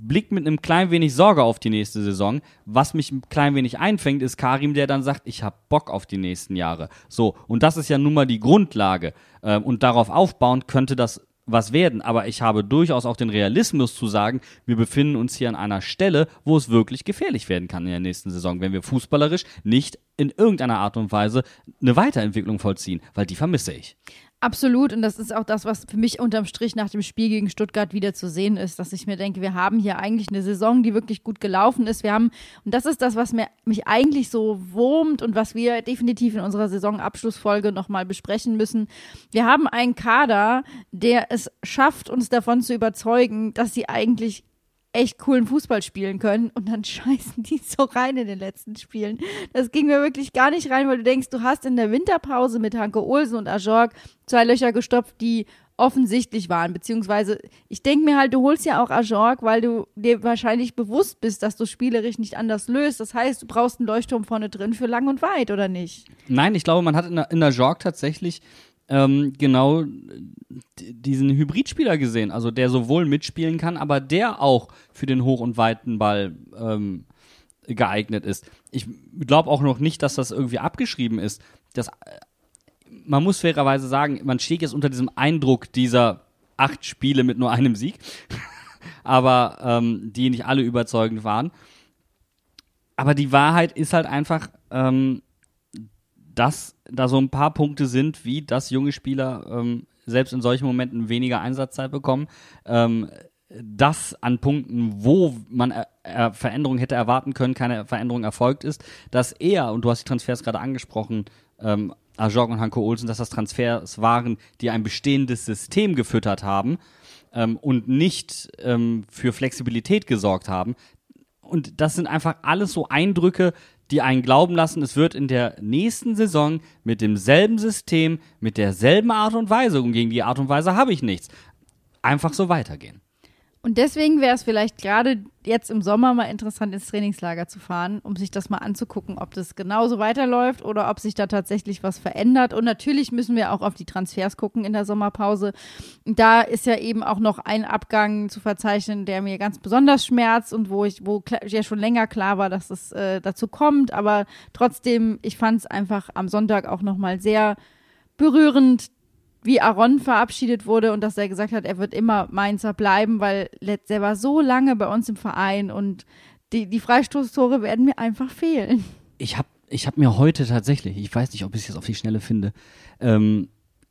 Speaker 2: blick mit einem klein wenig Sorge auf die nächste Saison. Was mich ein klein wenig einfängt, ist Karim, der dann sagt, ich habe Bock auf die nächsten Jahre. So, und das ist ja nun mal die Grundlage. Ähm, und darauf aufbauend könnte das was werden. Aber ich habe durchaus auch den Realismus zu sagen, wir befinden uns hier an einer Stelle, wo es wirklich gefährlich werden kann in der nächsten Saison, wenn wir fußballerisch nicht in irgendeiner Art und Weise eine Weiterentwicklung vollziehen, weil die vermisse ich.
Speaker 1: Absolut. Und das ist auch das, was für mich unterm Strich nach dem Spiel gegen Stuttgart wieder zu sehen ist, dass ich mir denke, wir haben hier eigentlich eine Saison, die wirklich gut gelaufen ist. Wir haben, und das ist das, was mir, mich eigentlich so wurmt und was wir definitiv in unserer Saisonabschlussfolge nochmal besprechen müssen. Wir haben einen Kader, der es schafft, uns davon zu überzeugen, dass sie eigentlich echt coolen Fußball spielen können und dann scheißen die so rein in den letzten Spielen. Das ging mir wirklich gar nicht rein, weil du denkst, du hast in der Winterpause mit Hanke Olsen und Ajorg zwei Löcher gestopft, die offensichtlich waren, beziehungsweise ich denke mir halt, du holst ja auch Ajorg, weil du dir wahrscheinlich bewusst bist, dass du spielerisch nicht anders löst. Das heißt, du brauchst einen Leuchtturm vorne drin für lang und weit, oder nicht?
Speaker 2: Nein, ich glaube, man hat in der, in der Jorg tatsächlich ähm, genau diesen Hybridspieler gesehen, also der sowohl mitspielen kann, aber der auch für den hoch- und weiten Ball ähm, geeignet ist. Ich glaube auch noch nicht, dass das irgendwie abgeschrieben ist. Das, man muss fairerweise sagen, man steht jetzt unter diesem Eindruck dieser acht Spiele mit nur einem Sieg, aber ähm, die nicht alle überzeugend waren. Aber die Wahrheit ist halt einfach, ähm, dass da so ein paar Punkte sind, wie dass junge Spieler ähm, selbst in solchen Momenten weniger Einsatzzeit bekommen. Ähm, dass an Punkten, wo man äh, äh, Veränderungen hätte erwarten können, keine Veränderung erfolgt ist, dass er, und du hast die Transfers gerade angesprochen, ähm, Ajok und Hanko Olsen, dass das Transfers waren, die ein bestehendes System gefüttert haben ähm, und nicht ähm, für Flexibilität gesorgt haben. Und das sind einfach alles so Eindrücke, die einen glauben lassen, es wird in der nächsten Saison mit demselben System, mit derselben Art und Weise, und gegen die Art und Weise habe ich nichts, einfach so weitergehen.
Speaker 1: Und deswegen wäre es vielleicht gerade jetzt im Sommer mal interessant, ins Trainingslager zu fahren, um sich das mal anzugucken, ob das genauso weiterläuft oder ob sich da tatsächlich was verändert. Und natürlich müssen wir auch auf die Transfers gucken in der Sommerpause. Da ist ja eben auch noch ein Abgang zu verzeichnen, der mir ganz besonders schmerzt und wo ich, wo ja schon länger klar war, dass es äh, dazu kommt. Aber trotzdem, ich fand es einfach am Sonntag auch nochmal sehr berührend, wie Aaron verabschiedet wurde und dass er gesagt hat, er wird immer Mainzer bleiben, weil er war so lange bei uns im Verein und die, die Freistoßtore werden mir einfach fehlen.
Speaker 2: Ich habe ich hab mir heute tatsächlich, ich weiß nicht, ob ich es jetzt auf die Schnelle finde, ähm,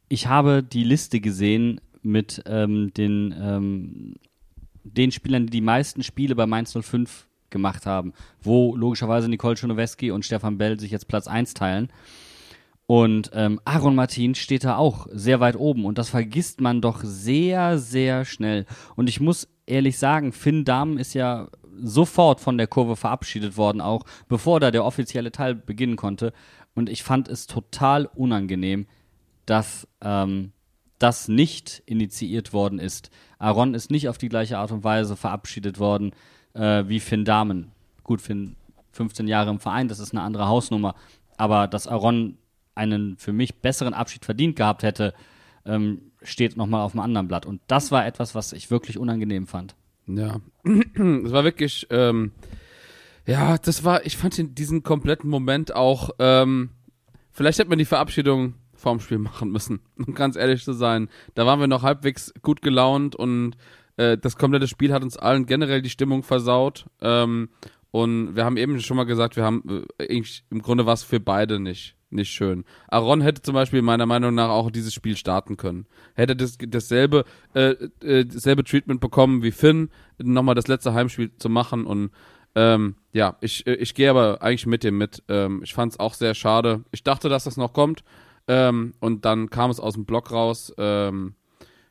Speaker 2: ich habe die Liste gesehen mit ähm, den, ähm, den Spielern, die die meisten Spiele bei Mainz 05 gemacht haben, wo logischerweise Nicole Schonoweski und Stefan Bell sich jetzt Platz 1 teilen. Und ähm, Aaron Martin steht da auch sehr weit oben und das vergisst man doch sehr, sehr schnell. Und ich muss ehrlich sagen, Finn Dahmen ist ja sofort von der Kurve verabschiedet worden, auch bevor da der offizielle Teil beginnen konnte. Und ich fand es total unangenehm, dass ähm, das nicht initiiert worden ist. Aaron ist nicht auf die gleiche Art und Weise verabschiedet worden äh, wie Finn Dahmen. Gut, Finn 15 Jahre im Verein, das ist eine andere Hausnummer. Aber dass Aaron einen für mich besseren Abschied verdient gehabt hätte, ähm, steht nochmal auf einem anderen Blatt. Und das war etwas, was ich wirklich unangenehm fand.
Speaker 3: Ja, es war wirklich, ähm, ja, das war, ich fand diesen kompletten Moment auch, ähm, vielleicht hätte man die Verabschiedung vorm Spiel machen müssen, um ganz ehrlich zu sein. Da waren wir noch halbwegs gut gelaunt und äh, das komplette Spiel hat uns allen generell die Stimmung versaut. Ähm, und wir haben eben schon mal gesagt, wir haben äh, im Grunde was für beide nicht nicht schön. Aaron hätte zum Beispiel meiner Meinung nach auch dieses Spiel starten können. Hätte das, dasselbe, äh, äh, dasselbe Treatment bekommen wie Finn, nochmal das letzte Heimspiel zu machen und ähm, ja, ich, äh, ich gehe aber eigentlich mit dem mit. Ähm, ich fand es auch sehr schade. Ich dachte, dass das noch kommt ähm, und dann kam es aus dem Block raus. Ähm,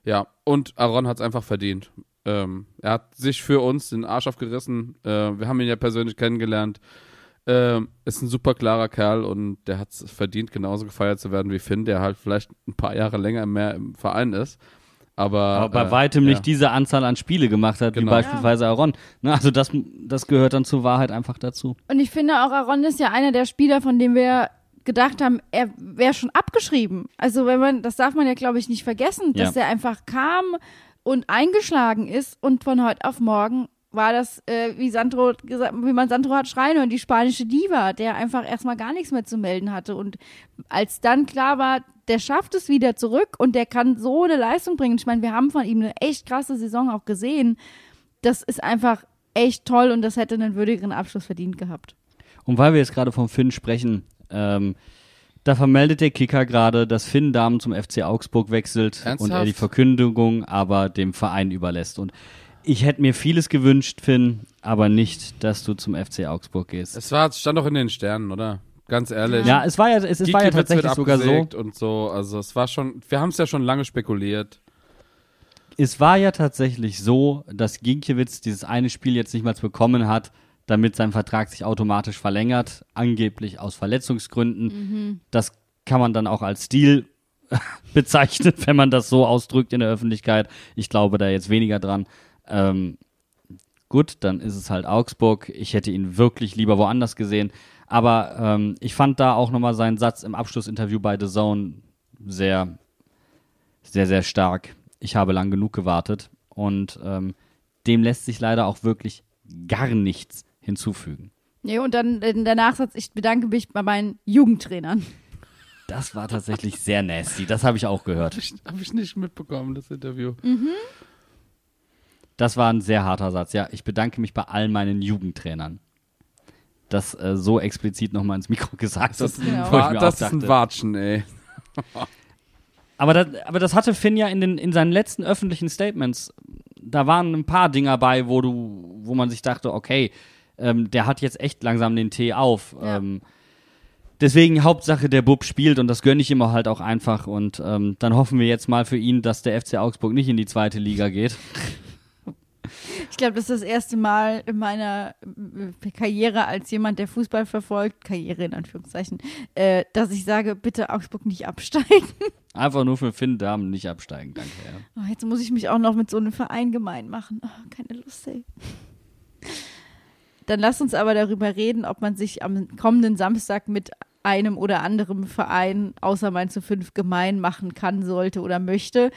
Speaker 3: ja, und Aaron hat es einfach verdient. Ähm, er hat sich für uns den Arsch aufgerissen. Äh, wir haben ihn ja persönlich kennengelernt. Ähm, ist ein super klarer Kerl und der hat es verdient, genauso gefeiert zu werden wie Finn, der halt vielleicht ein paar Jahre länger mehr im Verein ist. Aber,
Speaker 2: aber bei
Speaker 3: äh,
Speaker 2: weitem
Speaker 3: ja.
Speaker 2: nicht diese Anzahl an Spiele gemacht hat,
Speaker 3: Genau.
Speaker 2: wie beispielsweise Aaron. Ne, also das, das gehört dann zur Wahrheit einfach dazu.
Speaker 1: Und ich finde auch, Aaron ist ja einer der Spieler, von dem wir gedacht haben, er wäre schon abgeschrieben. Also wenn man, das darf man ja, glaube ich, nicht vergessen, dass
Speaker 2: Ja.
Speaker 1: er einfach kam und eingeschlagen ist und von heute auf morgen war das, äh, wie Sandro gesagt, wie man Sandro hat schreien hören, die spanische Diva, der einfach erstmal gar nichts mehr zu melden hatte. Und als dann klar war, der schafft es wieder zurück und der kann so eine Leistung bringen. Ich meine, wir haben von ihm eine echt krasse Saison auch gesehen. Das ist einfach echt toll und das hätte einen würdigeren Abschluss verdient gehabt.
Speaker 2: Und weil wir jetzt gerade vom Finn sprechen, ähm, da vermeldet der Kicker gerade, dass Finn Dahmen zum FC Augsburg wechselt und
Speaker 3: Ernsthaft?
Speaker 2: er die Verkündigung aber dem Verein überlässt. Und ich hätte mir vieles gewünscht, Finn, aber nicht, dass du zum FC Augsburg gehst.
Speaker 3: Es war, es stand doch in den Sternen, oder? Ganz ehrlich.
Speaker 2: Ja, es war ja, es, es war ja tatsächlich sogar so.
Speaker 3: Und so, also es war schon, wir haben es ja schon lange spekuliert.
Speaker 2: Es war ja tatsächlich so, dass Ginkiewicz dieses eine Spiel jetzt nicht mal bekommen hat, damit sein Vertrag sich automatisch verlängert, angeblich aus Verletzungsgründen. Das kann man dann auch als Stil bezeichnen, wenn man das so ausdrückt in der Öffentlichkeit. Ich glaube da jetzt weniger dran. Ähm, gut, dann ist es halt Augsburg. Ich hätte ihn wirklich lieber woanders gesehen. Aber ähm, ich fand da auch nochmal seinen Satz im Abschlussinterview bei The Zone sehr sehr, sehr stark. Ich habe lang genug gewartet und ähm, dem lässt sich leider auch wirklich gar nichts hinzufügen.
Speaker 1: Nee, und dann äh, der Nachsatz, ich bedanke mich bei meinen Jugendtrainern.
Speaker 2: Das war tatsächlich sehr nasty. Das habe ich auch gehört.
Speaker 3: Habe ich nicht mitbekommen, das Interview.
Speaker 2: Das war ein sehr harter Satz. Ja, ich bedanke mich bei all meinen Jugendtrainern. Das äh, so explizit nochmal ins Mikro gesagt.
Speaker 3: Das, ist
Speaker 2: wo
Speaker 3: ein,
Speaker 2: ich
Speaker 3: Wa-
Speaker 2: mir
Speaker 3: das ist ein Watschen, ey.
Speaker 2: Aber das, aber das hatte Finn ja in, den, in seinen letzten öffentlichen Statements. Da waren ein paar Dinger bei, wo du, wo man sich dachte, okay, ähm, der hat jetzt echt langsam den Tee auf.
Speaker 1: Ja.
Speaker 2: Ähm, deswegen Hauptsache der Bub spielt und das gönne ich ihm auch halt auch einfach. Und ähm, dann hoffen wir jetzt mal für ihn, dass der FC Augsburg nicht in die zweite Liga geht.
Speaker 1: Ich glaube, das ist das erste Mal in meiner äh, Karriere als jemand, der Fußball verfolgt, Karriere in Anführungszeichen, äh, dass ich sage, bitte Augsburg nicht absteigen.
Speaker 2: Einfach nur für Finn Damen nicht absteigen, danke. Ja.
Speaker 1: Oh, jetzt muss ich mich auch noch mit so einem Verein gemein machen. Oh, keine Lust, ey. Dann lass uns aber darüber reden, ob man sich am kommenden Samstag mit einem oder anderem Verein außer Mainz 05 gemein machen kann, sollte oder möchte.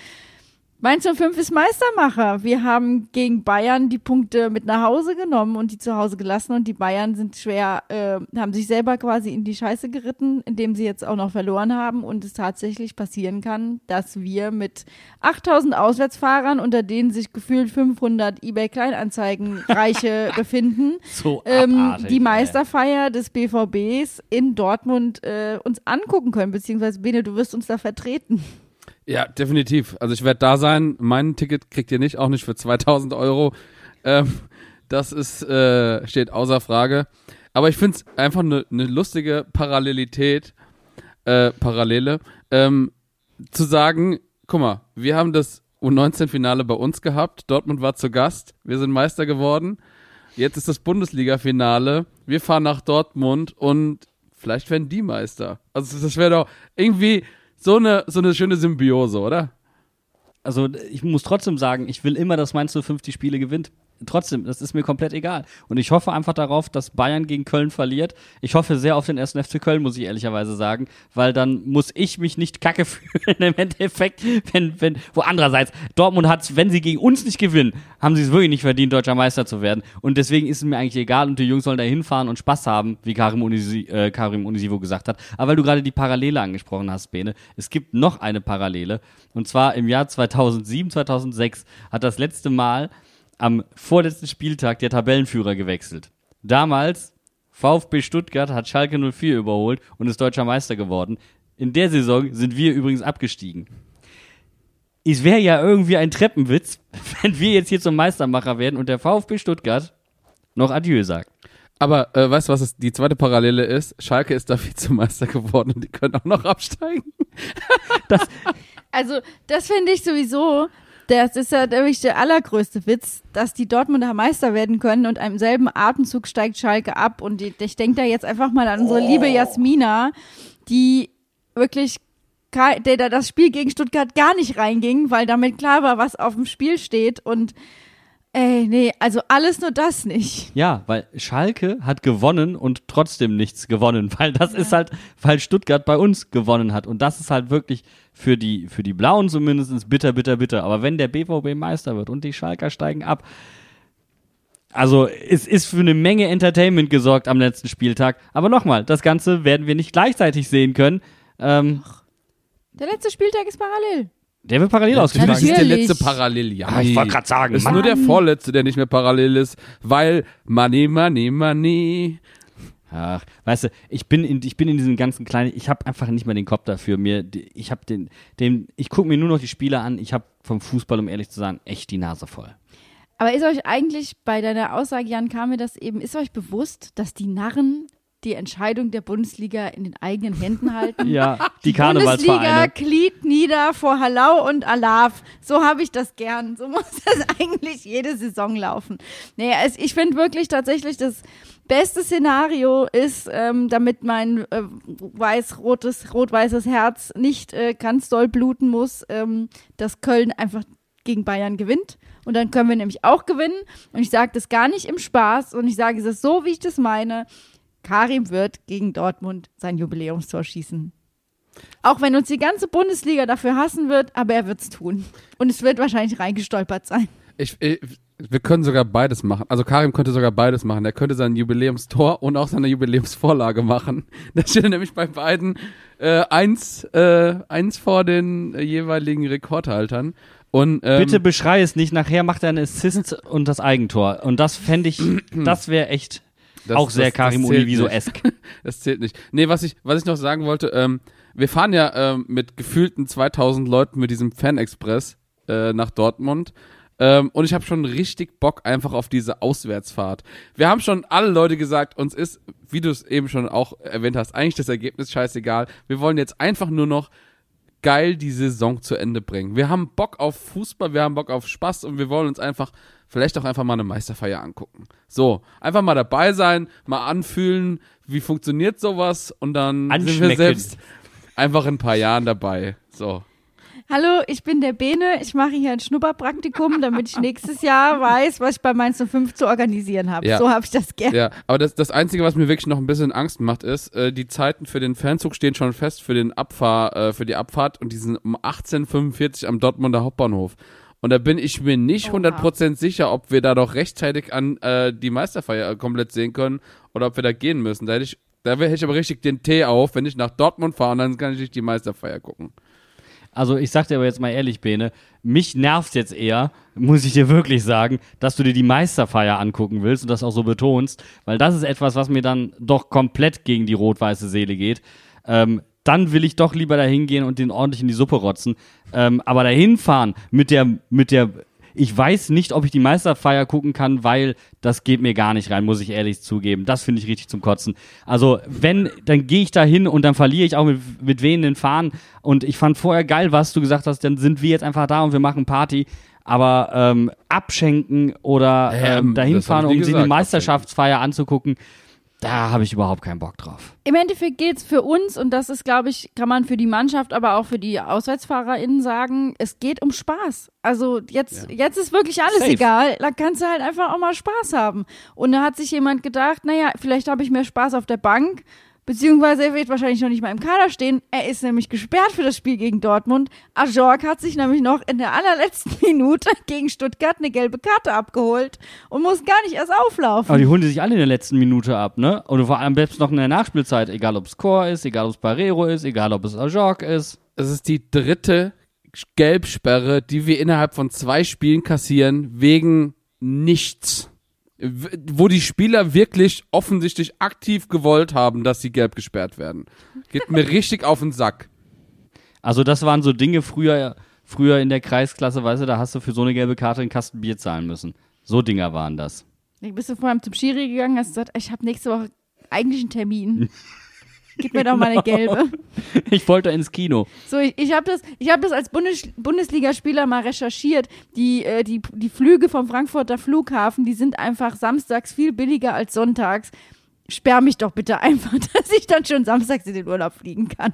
Speaker 1: Mainz 05 ist Meistermacher. Wir haben gegen Bayern die Punkte mit nach Hause genommen und die zu Hause gelassen und die Bayern sind schwer, äh, haben sich selber quasi in die Scheiße geritten, indem sie jetzt auch noch verloren haben und es tatsächlich passieren kann, dass wir mit 8000 Auswärtsfahrern, unter denen sich gefühlt 500 eBay Kleinanzeigen Reiche befinden,
Speaker 2: So
Speaker 1: ähm, die
Speaker 2: ey.
Speaker 1: Meisterfeier des BVBs in Dortmund äh, uns angucken können, beziehungsweise Bene, du wirst uns da vertreten.
Speaker 3: Ja, definitiv. Also ich werde da sein. Mein Ticket kriegt ihr nicht, auch nicht für 2000 Euro. Ähm, das ist, äh, steht außer Frage. Aber ich finde es einfach eine ne lustige Parallelität, äh, Parallele, ähm, zu sagen, guck mal, wir haben das U19-Finale bei uns gehabt, Dortmund war zu Gast, wir sind Meister geworden. Jetzt ist das Bundesliga-Finale, wir fahren nach Dortmund und vielleicht werden die Meister. Also das wäre doch irgendwie so eine, so eine schöne Symbiose, oder?
Speaker 2: also ich muss trotzdem sagen, ich will immer, dass Mainz 05 die Spiele gewinnt. Trotzdem, das ist mir komplett egal. Und ich hoffe einfach darauf, dass Bayern gegen Köln verliert. Ich hoffe sehr auf den ersten FC Köln, muss ich ehrlicherweise sagen, weil dann muss ich mich nicht kacke fühlen im Endeffekt, wenn, wenn, wo andererseits, Dortmund hat wenn sie gegen uns nicht gewinnen, haben sie es wirklich nicht verdient, deutscher Meister zu werden. Und deswegen ist es mir eigentlich egal und die Jungs sollen da hinfahren und Spaß haben, wie Karim, Unisi, äh, Karim Unisivo gesagt hat. Aber weil du gerade die Parallele angesprochen hast, Bene, es gibt noch eine Parallele. Und zwar im Jahr 2007, 2006 hat das letzte Mal am vorletzten Spieltag der Tabellenführer gewechselt. Damals VfB Stuttgart hat Schalke 04 überholt und ist deutscher Meister geworden. In der Saison sind wir übrigens abgestiegen. Es wäre ja irgendwie ein Treppenwitz, wenn wir jetzt hier zum Meistermacher werden und der VfB Stuttgart noch Adieu sagt.
Speaker 3: Aber äh, weißt du, was es, die zweite Parallele ist? Schalke ist da Vizemeister geworden und die können auch noch absteigen.
Speaker 1: Also, das finde ich sowieso, das ist ja nämlich der allergrößte Witz, dass die Dortmunder Meister werden können und im selben Atemzug steigt Schalke ab. Und ich denke da jetzt einfach mal an unsere liebe Jasmina, die wirklich der da das Spiel gegen Stuttgart gar nicht reinging, weil damit klar war, was auf dem Spiel steht. Und ey, nee, also alles nur das nicht.
Speaker 2: Ja, weil Schalke hat gewonnen und trotzdem nichts gewonnen, weil das ist halt, weil Stuttgart bei uns gewonnen hat. Und das ist halt wirklich für die, für die Blauen zumindest bitter, bitter, bitter. Aber wenn der BVB Meister wird und die Schalker steigen ab, also es ist für eine Menge Entertainment gesorgt am letzten Spieltag. Aber nochmal, das Ganze werden wir nicht gleichzeitig sehen können. Ähm,
Speaker 1: Der letzte Spieltag ist parallel.
Speaker 2: Der wird parallel ausgetragen.
Speaker 3: Natürlich ist der letzte parallel. Ja,
Speaker 2: Ah, ich wollte gerade sagen,
Speaker 3: ist
Speaker 2: Mann.
Speaker 3: nur der vorletzte, der nicht mehr parallel ist, weil Money, Money, Money.
Speaker 2: Ach, weißt du, ich bin in, ich bin in diesem ganzen kleinen, ich habe einfach nicht mehr den Kopf dafür. Mir, ich habe den, den, ich gucke mir nur noch die Spiele an. Ich habe vom Fußball, um ehrlich zu sein, echt die Nase voll.
Speaker 1: Aber ist euch eigentlich bei deiner Aussage, Jan, kam mir das eben, ist euch bewusst, dass die Narren die Entscheidung der Bundesliga in den eigenen Händen halten?
Speaker 2: Ja, die,
Speaker 1: Bundesliga
Speaker 2: Karnevalsvereine.
Speaker 1: kniet nieder vor Halau und Alav. So habe ich das gern. So muss das eigentlich jede Saison laufen. Nee, es, ich finde wirklich tatsächlich das beste Szenario ist, ähm, damit mein äh, weiß-rotes, rot-weißes Herz nicht äh, ganz doll bluten muss, ähm, dass Köln einfach gegen Bayern gewinnt. Und dann können wir nämlich auch gewinnen. Und ich sage das gar nicht im Spaß und ich sage es so, wie ich das meine. Karim wird gegen Dortmund sein Jubiläumstor schießen. Auch wenn uns die ganze Bundesliga dafür hassen wird, aber er wird's tun. Und es wird wahrscheinlich reingestolpert sein.
Speaker 3: Ich, ich, wir können sogar beides machen. Also Karim könnte sogar beides machen. Er könnte sein Jubiläumstor und auch seine Jubiläumsvorlage machen. Da steht er nämlich bei beiden äh, eins, äh, eins vor den äh, jeweiligen Rekordhaltern. Und, ähm,
Speaker 2: Bitte beschrei es nicht, nachher macht er einen Assist und das Eigentor. Und das fände ich, das wäre echt
Speaker 3: das-
Speaker 2: auch sehr
Speaker 3: das- das
Speaker 2: Karim
Speaker 3: zählt
Speaker 2: Univiso-esk.
Speaker 3: Das zählt nicht. Nee, was ich, was ich noch sagen wollte, ähm, wir fahren ja ähm, mit gefühlten 2000 Leuten mit diesem Fan-Express äh, nach Dortmund. Ähm, und ich habe schon richtig Bock einfach auf diese Auswärtsfahrt. Wir haben schon alle Leute gesagt, uns ist, wie du es eben schon auch erwähnt hast, eigentlich das Ergebnis scheißegal. Wir wollen jetzt einfach nur noch geil die Saison zu Ende bringen. Wir haben Bock auf Fußball, wir haben Bock auf Spaß und wir wollen uns einfach vielleicht auch einfach mal eine Meisterfeier angucken. So, einfach mal dabei sein, mal anfühlen, wie funktioniert sowas und dann sind wir selbst einfach in ein paar Jahren dabei. So.
Speaker 1: Hallo, ich bin der Bene. Ich mache hier ein Schnupperpraktikum, damit ich nächstes Jahr weiß, was ich bei Mainz 05 zu organisieren habe.
Speaker 3: Ja.
Speaker 1: So habe ich das gerne.
Speaker 3: Ja, aber das, das Einzige, was mir wirklich noch ein bisschen Angst macht, ist, äh, die Zeiten für den Fernzug stehen schon fest für den Abfahr, äh, für die Abfahrt und die sind um 18.45 am Dortmunder Hauptbahnhof. Und da bin ich mir nicht
Speaker 1: Oha.
Speaker 3: 100% sicher, ob wir da doch rechtzeitig an äh, die Meisterfeier komplett sehen können oder ob wir da gehen müssen. Da hätte ich, da hätte ich aber richtig den Tee auf, wenn ich nach Dortmund fahre und dann kann ich nicht die Meisterfeier gucken.
Speaker 2: Also ich sag dir aber jetzt mal ehrlich, Bene, mich nervt jetzt eher, muss ich dir wirklich sagen, dass du dir die Meisterfeier angucken willst und das auch so betonst, weil das ist etwas, was mir dann doch komplett gegen die rot-weiße Seele geht. Ähm, dann will ich doch lieber dahin gehen und den ordentlich in die Suppe rotzen. Ähm, aber dahin fahren mit der, mit der, ich weiß nicht, ob ich die Meisterfeier gucken kann, weil das geht mir gar nicht rein, muss ich ehrlich zugeben. Das finde ich richtig zum Kotzen. Also, wenn, dann gehe ich da hin und dann verliere ich auch mit, mit wehenden Fahnen. Und ich fand vorher geil, was du gesagt hast, dann sind wir jetzt einfach da und wir machen Party. Aber ähm, abschenken oder
Speaker 3: Ähm,
Speaker 2: dahin fahren, um sie
Speaker 3: gesagt,
Speaker 2: eine Meisterschaftsfeier anzugucken, da habe ich überhaupt keinen Bock drauf.
Speaker 1: Im Endeffekt geht's für uns, und das ist, glaube ich, kann man für die Mannschaft, aber auch für die AuswärtsfahrerInnen sagen, es geht um Spaß. Also jetzt, jetzt ist wirklich alles
Speaker 2: Safe.
Speaker 1: egal. Da kannst du halt einfach auch mal Spaß haben. Und da hat sich jemand gedacht, naja, vielleicht habe ich mehr Spaß auf der Bank. Beziehungsweise er wird wahrscheinlich noch nicht mal im Kader stehen. Er ist nämlich gesperrt für das Spiel gegen Dortmund. Ajorg hat sich nämlich noch in der allerletzten Minute gegen Stuttgart eine gelbe Karte abgeholt und muss gar nicht erst auflaufen.
Speaker 2: Aber die holen die sich alle in der letzten Minute ab, ne? Und vor allem selbst noch in der Nachspielzeit, egal ob es Chor ist, egal ob es Barrero ist, egal ob es Ajorg ist.
Speaker 3: Es ist die dritte Gelbsperre, die wir innerhalb von zwei Spielen kassieren, wegen nichts. Wo die Spieler wirklich offensichtlich aktiv gewollt haben, dass sie gelb gesperrt werden. Geht mir richtig auf den Sack.
Speaker 2: Also das waren so Dinge früher, früher in der Kreisklasse, weißt du, da hast du für so eine gelbe Karte einen Kasten Bier zahlen müssen. So Dinger waren das.
Speaker 1: Bist du vorher zum Schiri gegangen, hast gesagt, ich habe nächste Woche eigentlich einen Termin. Gib mir doch mal eine gelbe.
Speaker 2: Ich wollte ins Kino.
Speaker 1: So, ich, ich habe das, ich hab das als Bundes Bundesligaspieler mal recherchiert. Die, äh, die, die Flüge vom Frankfurter Flughafen, die sind einfach samstags viel billiger als sonntags. Sperr mich doch bitte einfach, dass ich dann schon samstags in den Urlaub fliegen kann.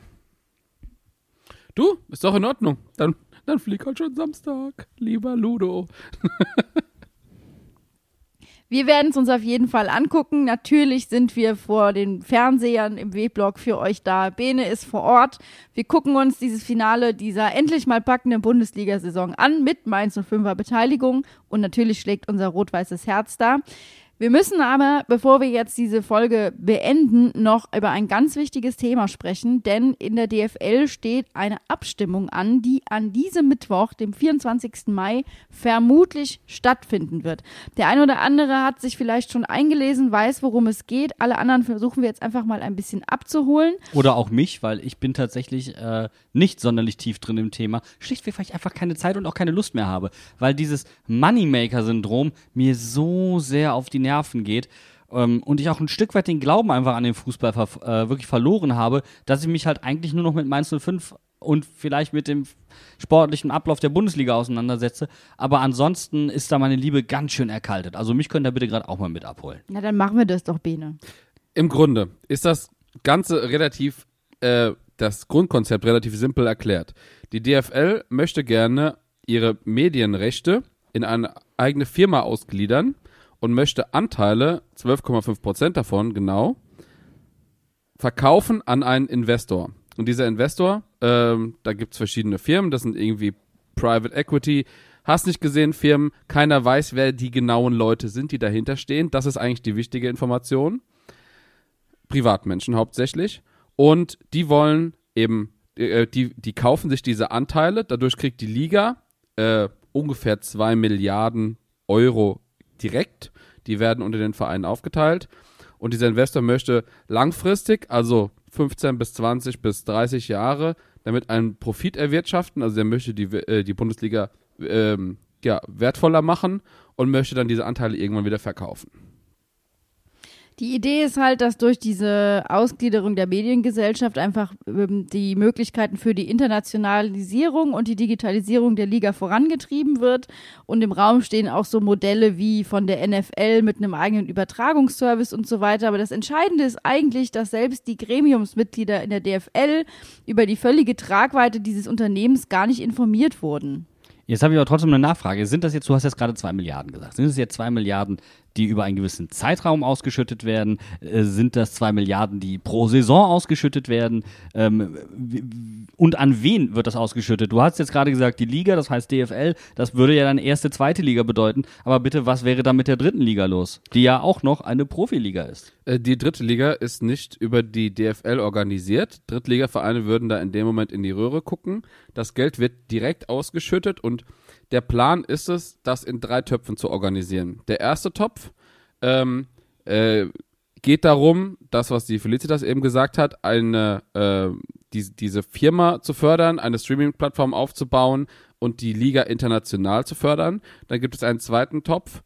Speaker 3: Du, ist doch in Ordnung. Dann, dann flieg halt schon Samstag, lieber Ludo.
Speaker 1: Wir werden es uns auf jeden Fall angucken. Natürlich sind wir vor den Fernsehern im W-Blog für euch da. Bene ist vor Ort. Wir gucken uns dieses Finale dieser endlich mal packenden Bundesliga-Saison an mit Mainz 05er Beteiligung. Und natürlich schlägt unser rot-weißes Herz da. Wir müssen aber, bevor wir jetzt diese Folge beenden, noch über ein ganz wichtiges Thema sprechen, denn in der DFL steht eine Abstimmung an, die an diesem Mittwoch, dem 24. Mai, vermutlich stattfinden wird. Der ein oder andere hat sich vielleicht schon eingelesen, weiß, worum es geht. Alle anderen versuchen wir jetzt einfach mal ein bisschen abzuholen.
Speaker 2: Oder auch mich, weil ich bin tatsächlich äh, nicht sonderlich tief drin im Thema. Schlichtweg, weil ich einfach keine Zeit und auch keine Lust mehr habe. Weil dieses Moneymaker-Syndrom mir so sehr auf die Nerven geht. Ähm, und ich auch ein Stück weit den Glauben einfach an den Fußball ver äh, wirklich verloren habe, dass ich mich halt eigentlich nur noch mit Mainz 05 und vielleicht mit dem sportlichen Ablauf der Bundesliga auseinandersetze. Aber ansonsten ist da meine Liebe ganz schön erkaltet. Also mich könnt ihr bitte gerade auch mal mit abholen.
Speaker 1: Na, dann machen wir das doch, Bene.
Speaker 3: Im Grunde ist das Ganze relativ, äh, das Grundkonzept relativ simpel erklärt. Die DFL möchte gerne ihre Medienrechte in eine eigene Firma ausgliedern und möchte Anteile, 12,5 Prozent davon genau, verkaufen an einen Investor. Und dieser Investor, ähm, da gibt's verschiedene Firmen, das sind irgendwie Private Equity, hast nicht gesehen, Firmen, keiner weiß, wer die genauen Leute sind, die dahinter stehen. Das ist eigentlich die wichtige Information. Privatmenschen hauptsächlich. Und die wollen eben, äh, die, die kaufen sich diese Anteile, dadurch kriegt die Liga äh, ungefähr zwei Milliarden Euro direkt. Die werden unter den Vereinen aufgeteilt. Und dieser Investor möchte langfristig, also 15 bis 20 bis 30 Jahre, damit einen Profit erwirtschaften. Also er möchte die, äh, die Bundesliga ähm, ja, wertvoller machen und möchte dann diese Anteile irgendwann wieder verkaufen.
Speaker 1: Die Idee ist halt, dass durch diese Ausgliederung der Mediengesellschaft einfach ähm, die Möglichkeiten für die Internationalisierung und die Digitalisierung der Liga vorangetrieben wird. Und im Raum stehen auch so Modelle wie von der NFL mit einem eigenen Übertragungsservice und so weiter. Aber das Entscheidende ist eigentlich, dass selbst die Gremiumsmitglieder in der DFL über die völlige Tragweite dieses Unternehmens gar nicht informiert wurden.
Speaker 2: Jetzt habe ich aber trotzdem eine Nachfrage. Sind das jetzt, du hast jetzt gerade zwei Milliarden gesagt, sind es jetzt zwei Milliarden, die über einen gewissen Zeitraum ausgeschüttet werden? Äh, sind das zwei Milliarden, die pro Saison ausgeschüttet werden? Ähm, und an wen wird das ausgeschüttet? Du hast jetzt gerade gesagt, die Liga, das heißt DFL, das würde ja dann erste, zweite Liga bedeuten. Aber bitte, was wäre dann mit der dritten Liga los? Die ja auch noch eine Profiliga ist.
Speaker 3: Äh, die dritte Liga ist nicht über die DFL organisiert. Drittligavereine würden da in dem Moment in die Röhre gucken. Das Geld wird direkt ausgeschüttet und der Plan ist es, das in drei Töpfen zu organisieren. Der erste Topf ähm, äh, geht darum, das, was die Felicitas eben gesagt hat, eine, äh, die, diese Firma zu fördern, eine Streaming-Plattform aufzubauen und die Liga international zu fördern. Dann gibt es einen zweiten Topf,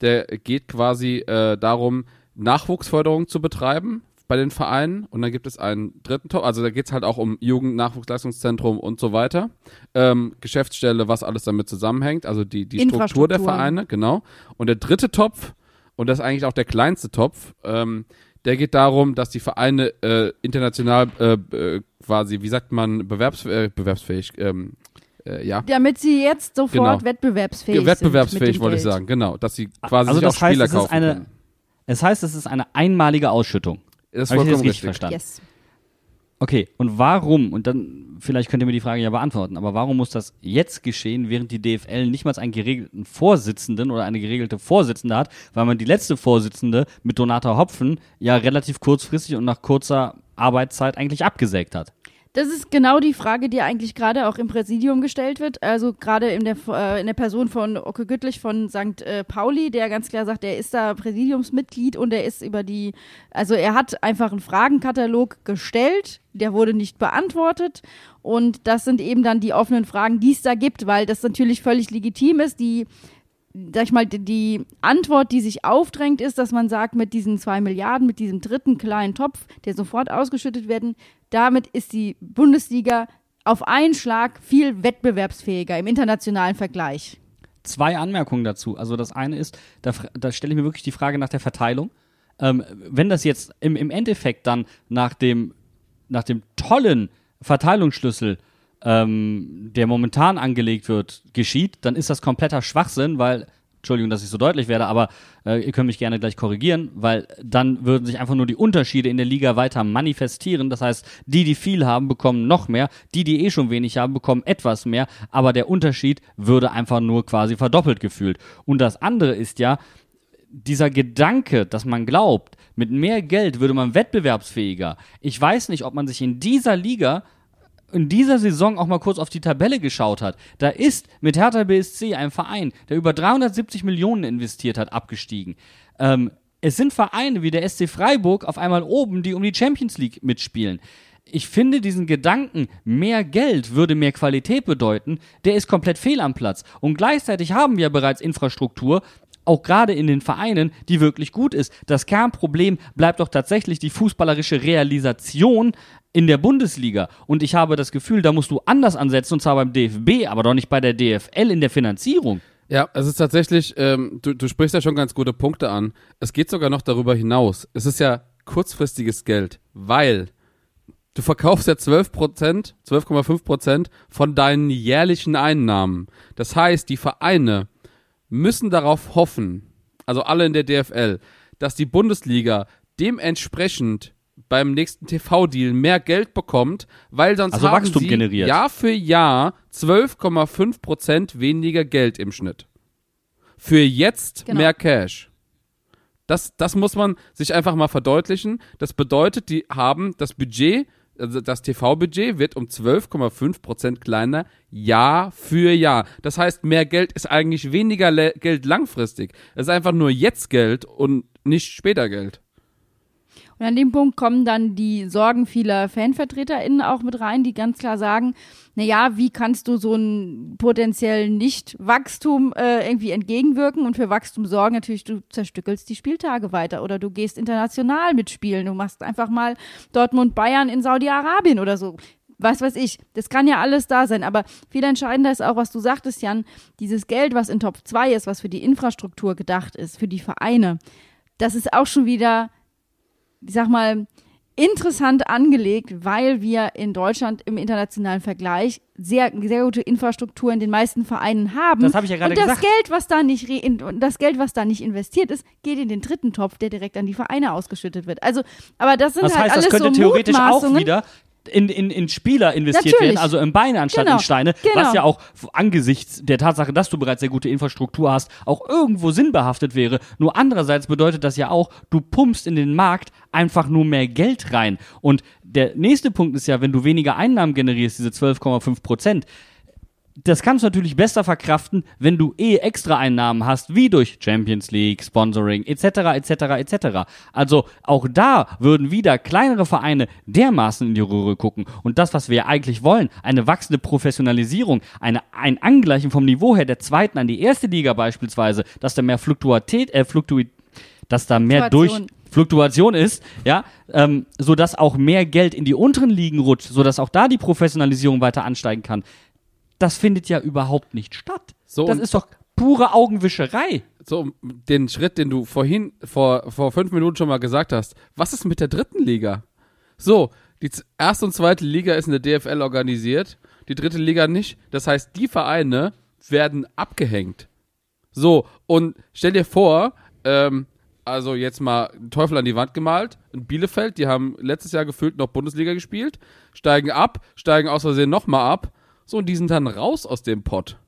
Speaker 3: der geht quasi äh, darum, Nachwuchsförderung zu betreiben bei den Vereinen und dann gibt es einen dritten Top, also da geht es halt auch um Jugend, Nachwuchsleistungszentrum und so weiter, ähm, Geschäftsstelle, was alles damit zusammenhängt, also die, die Struktur der Vereine, genau. Und der dritte Topf, und das ist eigentlich auch der kleinste Topf, ähm, der geht darum, dass die Vereine äh, international äh, äh, quasi, wie sagt man, bewerbs äh, bewerbsfähig, ähm, äh, ja.
Speaker 1: Damit sie jetzt sofort genau. wettbewerbsfähig,
Speaker 3: wettbewerbsfähig sind. wollte ich sagen, genau. Dass sie quasi also sich das auch heißt, Spieler
Speaker 2: kaufen
Speaker 3: eine.
Speaker 2: Es heißt, es ist eine einmalige Ausschüttung.
Speaker 3: Das ist Habe vollkommen
Speaker 2: ich das richtig, verstanden. Yes. Okay, und warum, und dann vielleicht könnt ihr mir die Frage ja beantworten, aber warum muss das jetzt geschehen, während die DFL nicht mal einen geregelten Vorsitzenden oder eine geregelte Vorsitzende hat, weil man die letzte Vorsitzende mit Donata Hopfen ja relativ kurzfristig und nach kurzer Arbeitszeit eigentlich abgesägt hat?
Speaker 1: Das ist genau die Frage, die eigentlich gerade auch im Präsidium gestellt wird. Also gerade in der, äh, in der Person von Ocke Güttlich von St. Äh, Pauli, der ganz klar sagt, er ist da Präsidiumsmitglied und er ist über die, also er hat einfach einen Fragenkatalog gestellt, der wurde nicht beantwortet. Und das sind eben dann die offenen Fragen, die es da gibt, weil das natürlich völlig legitim ist. Die sag ich mal, die Antwort, die sich aufdrängt, ist, dass man sagt, mit diesen zwei Milliarden, mit diesem dritten kleinen Topf, der sofort ausgeschüttet werden, damit ist die Bundesliga auf einen Schlag viel wettbewerbsfähiger im internationalen Vergleich.
Speaker 2: Zwei Anmerkungen dazu. Also das eine ist, da, da stelle ich mir wirklich die Frage nach der Verteilung. Ähm, wenn das jetzt im, im Endeffekt dann nach dem, nach dem tollen Verteilungsschlüssel ähm, der momentan angelegt wird, geschieht, dann ist das kompletter Schwachsinn, weil Entschuldigung, dass ich so deutlich werde, aber äh, ihr könnt mich gerne gleich korrigieren, weil dann würden sich einfach nur die Unterschiede in der Liga weiter manifestieren. Das heißt, die, die viel haben, bekommen noch mehr, die, die eh schon wenig haben, bekommen etwas mehr, aber der Unterschied würde einfach nur quasi verdoppelt gefühlt. Und das andere ist ja, dieser Gedanke, dass man glaubt, mit mehr Geld würde man wettbewerbsfähiger. Ich weiß nicht, ob man sich in dieser Liga in dieser Saison auch mal kurz auf die Tabelle geschaut hat, da ist mit Hertha BSC ein Verein, der über 370 Millionen investiert hat, abgestiegen. Ähm, es sind Vereine wie der SC Freiburg auf einmal oben, die um die Champions League mitspielen. Ich finde diesen Gedanken, mehr Geld würde mehr Qualität bedeuten, der ist komplett fehl am Platz. Und gleichzeitig haben wir bereits Infrastruktur, auch gerade in den Vereinen, die wirklich gut ist. Das Kernproblem bleibt doch tatsächlich die fußballerische Realisation in der Bundesliga. Und ich habe das Gefühl, da musst du anders ansetzen, und zwar beim DFB, aber doch nicht bei der DFL in der Finanzierung.
Speaker 3: Ja, es ist tatsächlich, ähm, du, du sprichst ja schon ganz gute Punkte an. Es geht sogar noch darüber hinaus. Es ist ja kurzfristiges Geld, weil du verkaufst ja 12%, 12,5% von deinen jährlichen Einnahmen. Das heißt, die Vereine müssen darauf hoffen, also alle in der DFL, dass die Bundesliga dementsprechend beim nächsten TV-Deal mehr Geld bekommt, weil sonst
Speaker 2: Also
Speaker 3: haben
Speaker 2: Wachstum
Speaker 3: sie
Speaker 2: generiert.
Speaker 3: Jahr für Jahr 12,5 Prozent weniger Geld im Schnitt. Für jetzt
Speaker 1: Genau.
Speaker 3: mehr Cash. Das, das muss man sich einfach mal verdeutlichen. Das bedeutet, die haben das Budget, also das TV-Budget wird um 12,5 Prozent kleiner Jahr für Jahr. Das heißt, mehr Geld ist eigentlich weniger le Geld langfristig. Es ist einfach nur jetzt Geld und nicht später Geld.
Speaker 1: Und an dem Punkt kommen dann die Sorgen vieler FanvertreterInnen auch mit rein, die ganz klar sagen, naja, wie kannst du so einen potenziellen Nicht-Wachstum äh, irgendwie entgegenwirken und für Wachstum sorgen? Natürlich, du zerstückelst die Spieltage weiter oder du gehst international mitspielen. Du machst einfach mal Dortmund-Bayern in Saudi-Arabien oder so. Was weiß ich, das kann ja alles da sein, aber viel entscheidender ist auch, was du sagtest, Jan, dieses Geld, was in Top 2 ist, was für die Infrastruktur gedacht ist, für die Vereine, das ist auch schon wieder ich sag mal, interessant angelegt, weil wir in Deutschland im internationalen Vergleich sehr, sehr gute Infrastruktur in den meisten Vereinen haben.
Speaker 2: Das habe ich ja gerade
Speaker 1: Und das
Speaker 2: gesagt.
Speaker 1: Geld, was da nicht in, und das Geld, was da nicht investiert ist, geht in den dritten Topf, der direkt an die Vereine ausgeschüttet wird. Also, aber das sind
Speaker 2: Das
Speaker 1: halt
Speaker 2: heißt, das
Speaker 1: alles
Speaker 2: könnte
Speaker 1: so
Speaker 2: theoretisch auch wieder in, in, in Spieler investiert
Speaker 1: Natürlich.
Speaker 2: werden, also in Beine anstatt
Speaker 1: Genau.
Speaker 2: in Steine,
Speaker 1: Genau.
Speaker 2: was ja auch angesichts der Tatsache, dass du bereits sehr gute Infrastruktur hast, auch irgendwo sinnbehaftet wäre. Nur andererseits bedeutet das ja auch, du pumpst in den Markt einfach nur mehr Geld rein. Und der nächste Punkt ist ja, wenn du weniger Einnahmen generierst, diese 12,5 Prozent, das kannst du natürlich besser verkraften, wenn du eh extra Einnahmen hast, wie durch Champions League, Sponsoring etc. etc. etc. Also auch da würden wieder kleinere Vereine dermaßen in die Röhre gucken und das, was wir ja eigentlich wollen, eine wachsende Professionalisierung, eine, ein Angleichen vom Niveau her der zweiten an die erste Liga beispielsweise, dass da mehr Fluktuatät, äh, Fluktuit, dass da mehr durch
Speaker 1: Fluktuation.
Speaker 2: Fluktuation ist, ja, ähm, so dass auch mehr Geld in die unteren Ligen rutscht, so dass auch da die Professionalisierung weiter ansteigen kann. Das findet ja überhaupt nicht statt.
Speaker 3: So,
Speaker 2: das ist doch pure Augenwischerei.
Speaker 3: So, den Schritt, den du vorhin, vor, vor fünf Minuten schon mal gesagt hast. Was ist mit der dritten Liga? So, die erste und zweite Liga ist in der DFL organisiert, die dritte Liga nicht. Das heißt, die Vereine werden abgehängt. So, und stell dir vor, ähm, also jetzt mal Teufel an die Wand gemalt. In Bielefeld, die haben letztes Jahr gefühlt noch Bundesliga gespielt, steigen ab, steigen aus Versehen nochmal ab. So, und die sind dann raus aus dem Pott.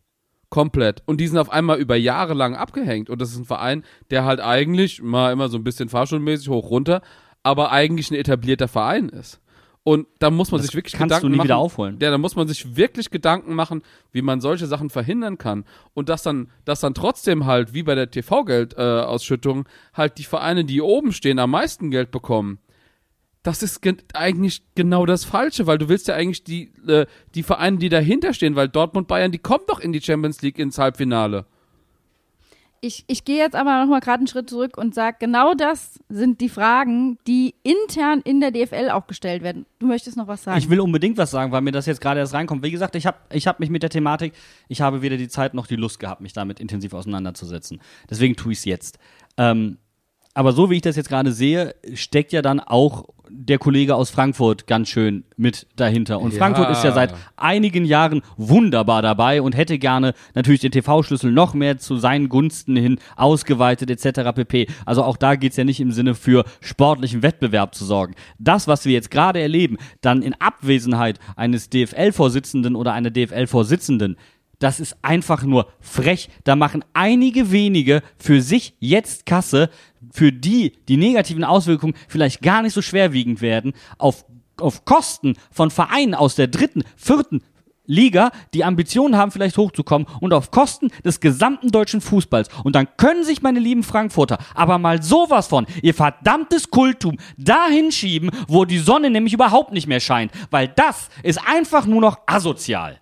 Speaker 3: Komplett. Und die sind auf einmal über Jahre lang abgehängt. Und das ist ein Verein, der halt eigentlich mal immer so ein bisschen fahrschulmäßig hoch runter, aber eigentlich ein etablierter Verein ist. Und da muss man
Speaker 2: Das
Speaker 3: sich wirklich
Speaker 2: kannst
Speaker 3: Gedanken
Speaker 2: du nie
Speaker 3: machen.
Speaker 2: wieder aufholen.
Speaker 3: Ja, da muss man sich wirklich Gedanken machen, wie man solche Sachen verhindern kann. Und dass dann, dass dann trotzdem halt, wie bei der TV-Geldausschüttung, äh, Ausschüttung, halt die Vereine, die oben stehen, am meisten Geld bekommen. Das ist ge eigentlich genau das Falsche, weil du willst ja eigentlich die, äh, die Vereine, die dahinter stehen, weil Dortmund, Bayern, die kommen doch in die Champions League ins Halbfinale.
Speaker 1: Ich, ich gehe jetzt aber noch mal gerade einen Schritt zurück und sage, genau das sind die Fragen, die intern in der DFL auch gestellt werden. Du möchtest noch was sagen?
Speaker 2: Ich will unbedingt was sagen, weil mir das jetzt gerade erst reinkommt. Wie gesagt, ich habe ich hab mich mit der Thematik, ich habe weder die Zeit noch die Lust gehabt, mich damit intensiv auseinanderzusetzen. Deswegen tue ich es jetzt. Ähm, aber so wie ich das jetzt gerade sehe, steckt ja dann auch der Kollege aus Frankfurt ganz schön mit dahinter. Und
Speaker 3: Ja.
Speaker 2: Frankfurt ist ja seit einigen Jahren wunderbar dabei und hätte gerne natürlich den TV-Schlüssel noch mehr zu seinen Gunsten hin ausgeweitet etc. pp. Also auch da geht's ja nicht im Sinne für sportlichen Wettbewerb zu sorgen. Das, was wir jetzt gerade erleben, dann in Abwesenheit eines DFL-Vorsitzenden oder einer DFL-Vorsitzenden, das ist einfach nur frech. Da machen einige wenige für sich jetzt Kasse, für die die negativen Auswirkungen vielleicht gar nicht so schwerwiegend werden, auf, auf Kosten von Vereinen aus der dritten, vierten Liga, die Ambitionen haben, vielleicht hochzukommen und auf Kosten des gesamten deutschen Fußballs. Und dann können sich meine lieben Frankfurter aber mal sowas von ihr verdammtes Kultum dahin schieben, wo die Sonne nämlich überhaupt nicht mehr scheint, weil das ist einfach nur noch asozial.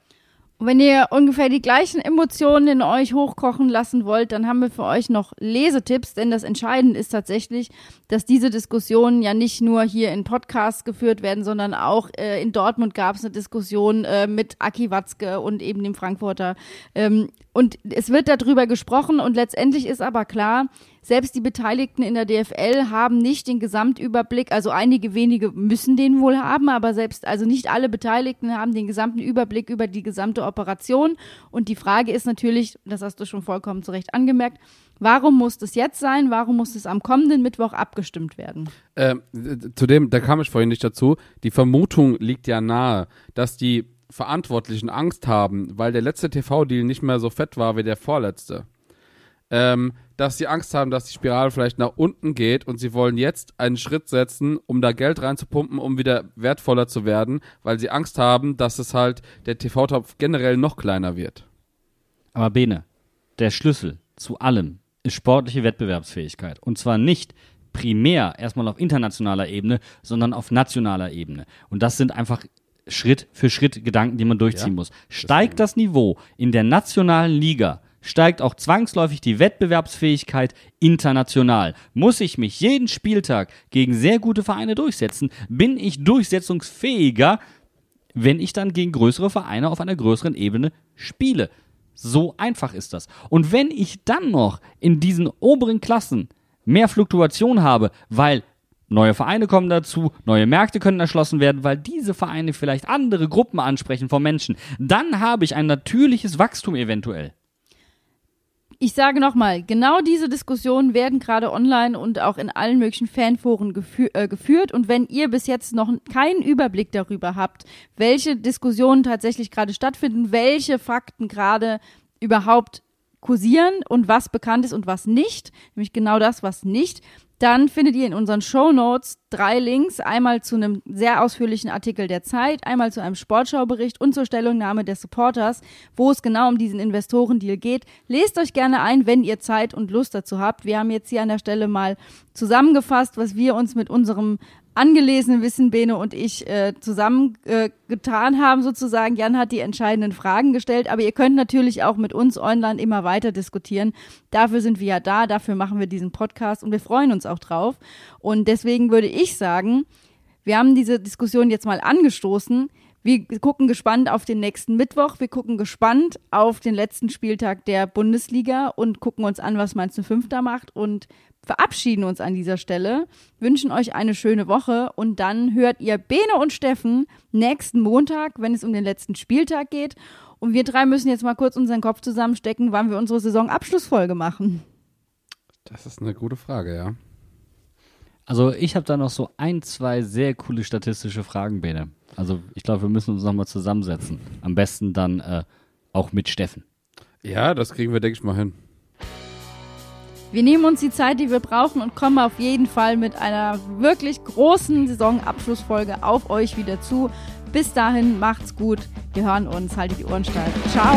Speaker 1: Und wenn ihr ungefähr die gleichen Emotionen in euch hochkochen lassen wollt, dann haben wir für euch noch Lesetipps, denn das Entscheidende ist tatsächlich, dass diese Diskussionen ja nicht nur hier in Podcasts geführt werden, sondern auch äh, in Dortmund gab es eine Diskussion äh, mit Aki Watzke und eben dem Frankfurter. Ähm, und es wird darüber gesprochen und letztendlich ist aber klar, selbst die Beteiligten in der DFL haben nicht den Gesamtüberblick, also einige wenige müssen den wohl haben, aber selbst, also nicht alle Beteiligten haben den gesamten Überblick über die gesamte Operation. Und die Frage ist natürlich, das hast du schon vollkommen zu Recht angemerkt, warum muss das jetzt sein? Warum muss es am kommenden Mittwoch abgestimmt werden?
Speaker 3: Ähm, zudem, da kam ich vorhin nicht dazu, die Vermutung liegt ja nahe, dass die Verantwortlichen Angst haben, weil der letzte TV-Deal nicht mehr so fett war wie der vorletzte. Ähm, dass sie Angst haben, dass die Spirale vielleicht nach unten geht und sie wollen jetzt einen Schritt setzen, um da Geld reinzupumpen, um wieder wertvoller zu werden, weil sie Angst haben, dass es halt der TV-Topf generell noch kleiner wird.
Speaker 2: Aber Bene, der Schlüssel zu allem ist sportliche Wettbewerbsfähigkeit. Und zwar nicht primär erstmal auf internationaler Ebene, sondern auf nationaler Ebene. Und das sind einfach Schritt für Schritt Gedanken, die man durchziehen
Speaker 3: Ja,
Speaker 2: muss. Steigt das Niveau in der nationalen Liga, steigt auch zwangsläufig die Wettbewerbsfähigkeit international. Muss ich mich jeden Spieltag gegen sehr gute Vereine durchsetzen, bin ich durchsetzungsfähiger, wenn ich dann gegen größere Vereine auf einer größeren Ebene spiele. So einfach ist das. Und wenn ich dann noch in diesen oberen Klassen mehr Fluktuation habe, weil neue Vereine kommen dazu, neue Märkte können erschlossen werden, weil diese Vereine vielleicht andere Gruppen ansprechen von Menschen, dann habe ich ein natürliches Wachstum eventuell.
Speaker 1: Ich sage nochmal, genau diese Diskussionen werden gerade online und auch in allen möglichen Fanforen gefü äh, geführt. Und wenn ihr bis jetzt noch keinen Überblick darüber habt, welche Diskussionen tatsächlich gerade stattfinden, welche Fakten gerade überhaupt kursieren und was bekannt ist und was nicht, nämlich genau das, was nicht, dann findet ihr in unseren Show Notes drei Links. Einmal zu einem sehr ausführlichen Artikel der Zeit, einmal zu einem Sportschaubericht und zur Stellungnahme der Supporters, wo es genau um diesen Investorendeal geht. Lest euch gerne ein, wenn ihr Zeit und Lust dazu habt. Wir haben jetzt hier an der Stelle mal zusammengefasst, was wir uns mit unserem angelesenen Wissen, Bene und ich, äh, zusammen äh, haben, sozusagen. Jan hat die entscheidenden Fragen gestellt, aber ihr könnt natürlich auch mit uns online immer weiter diskutieren. Dafür sind wir ja da, dafür machen wir diesen Podcast und wir freuen uns auch drauf. Und deswegen würde ich sagen, wir haben diese Diskussion jetzt mal angestoßen. Wir gucken gespannt auf den nächsten Mittwoch. Wir gucken gespannt auf den letzten Spieltag der Bundesliga und gucken uns an, was Mainz 05 da macht und verabschieden uns an dieser Stelle, wünschen euch eine schöne Woche und dann hört ihr Bene und Steffen nächsten Montag, wenn es um den letzten Spieltag geht. Und wir drei müssen jetzt mal kurz unseren Kopf zusammenstecken, wann wir unsere Saisonabschlussfolge machen.
Speaker 3: Das ist eine gute Frage, ja.
Speaker 2: Also ich habe da noch so ein, zwei sehr coole statistische Fragen, Bene. Also ich glaube, wir müssen uns nochmal zusammensetzen. Am besten dann äh, auch mit Steffen.
Speaker 3: Ja, das kriegen wir, denke ich mal, hin.
Speaker 1: Wir nehmen uns die Zeit, die wir brauchen und kommen auf jeden Fall mit einer wirklich großen Saisonabschlussfolge auf euch wieder zu. Bis dahin, macht's gut. Wir hören uns. Haltet die Ohren steif. Ciao.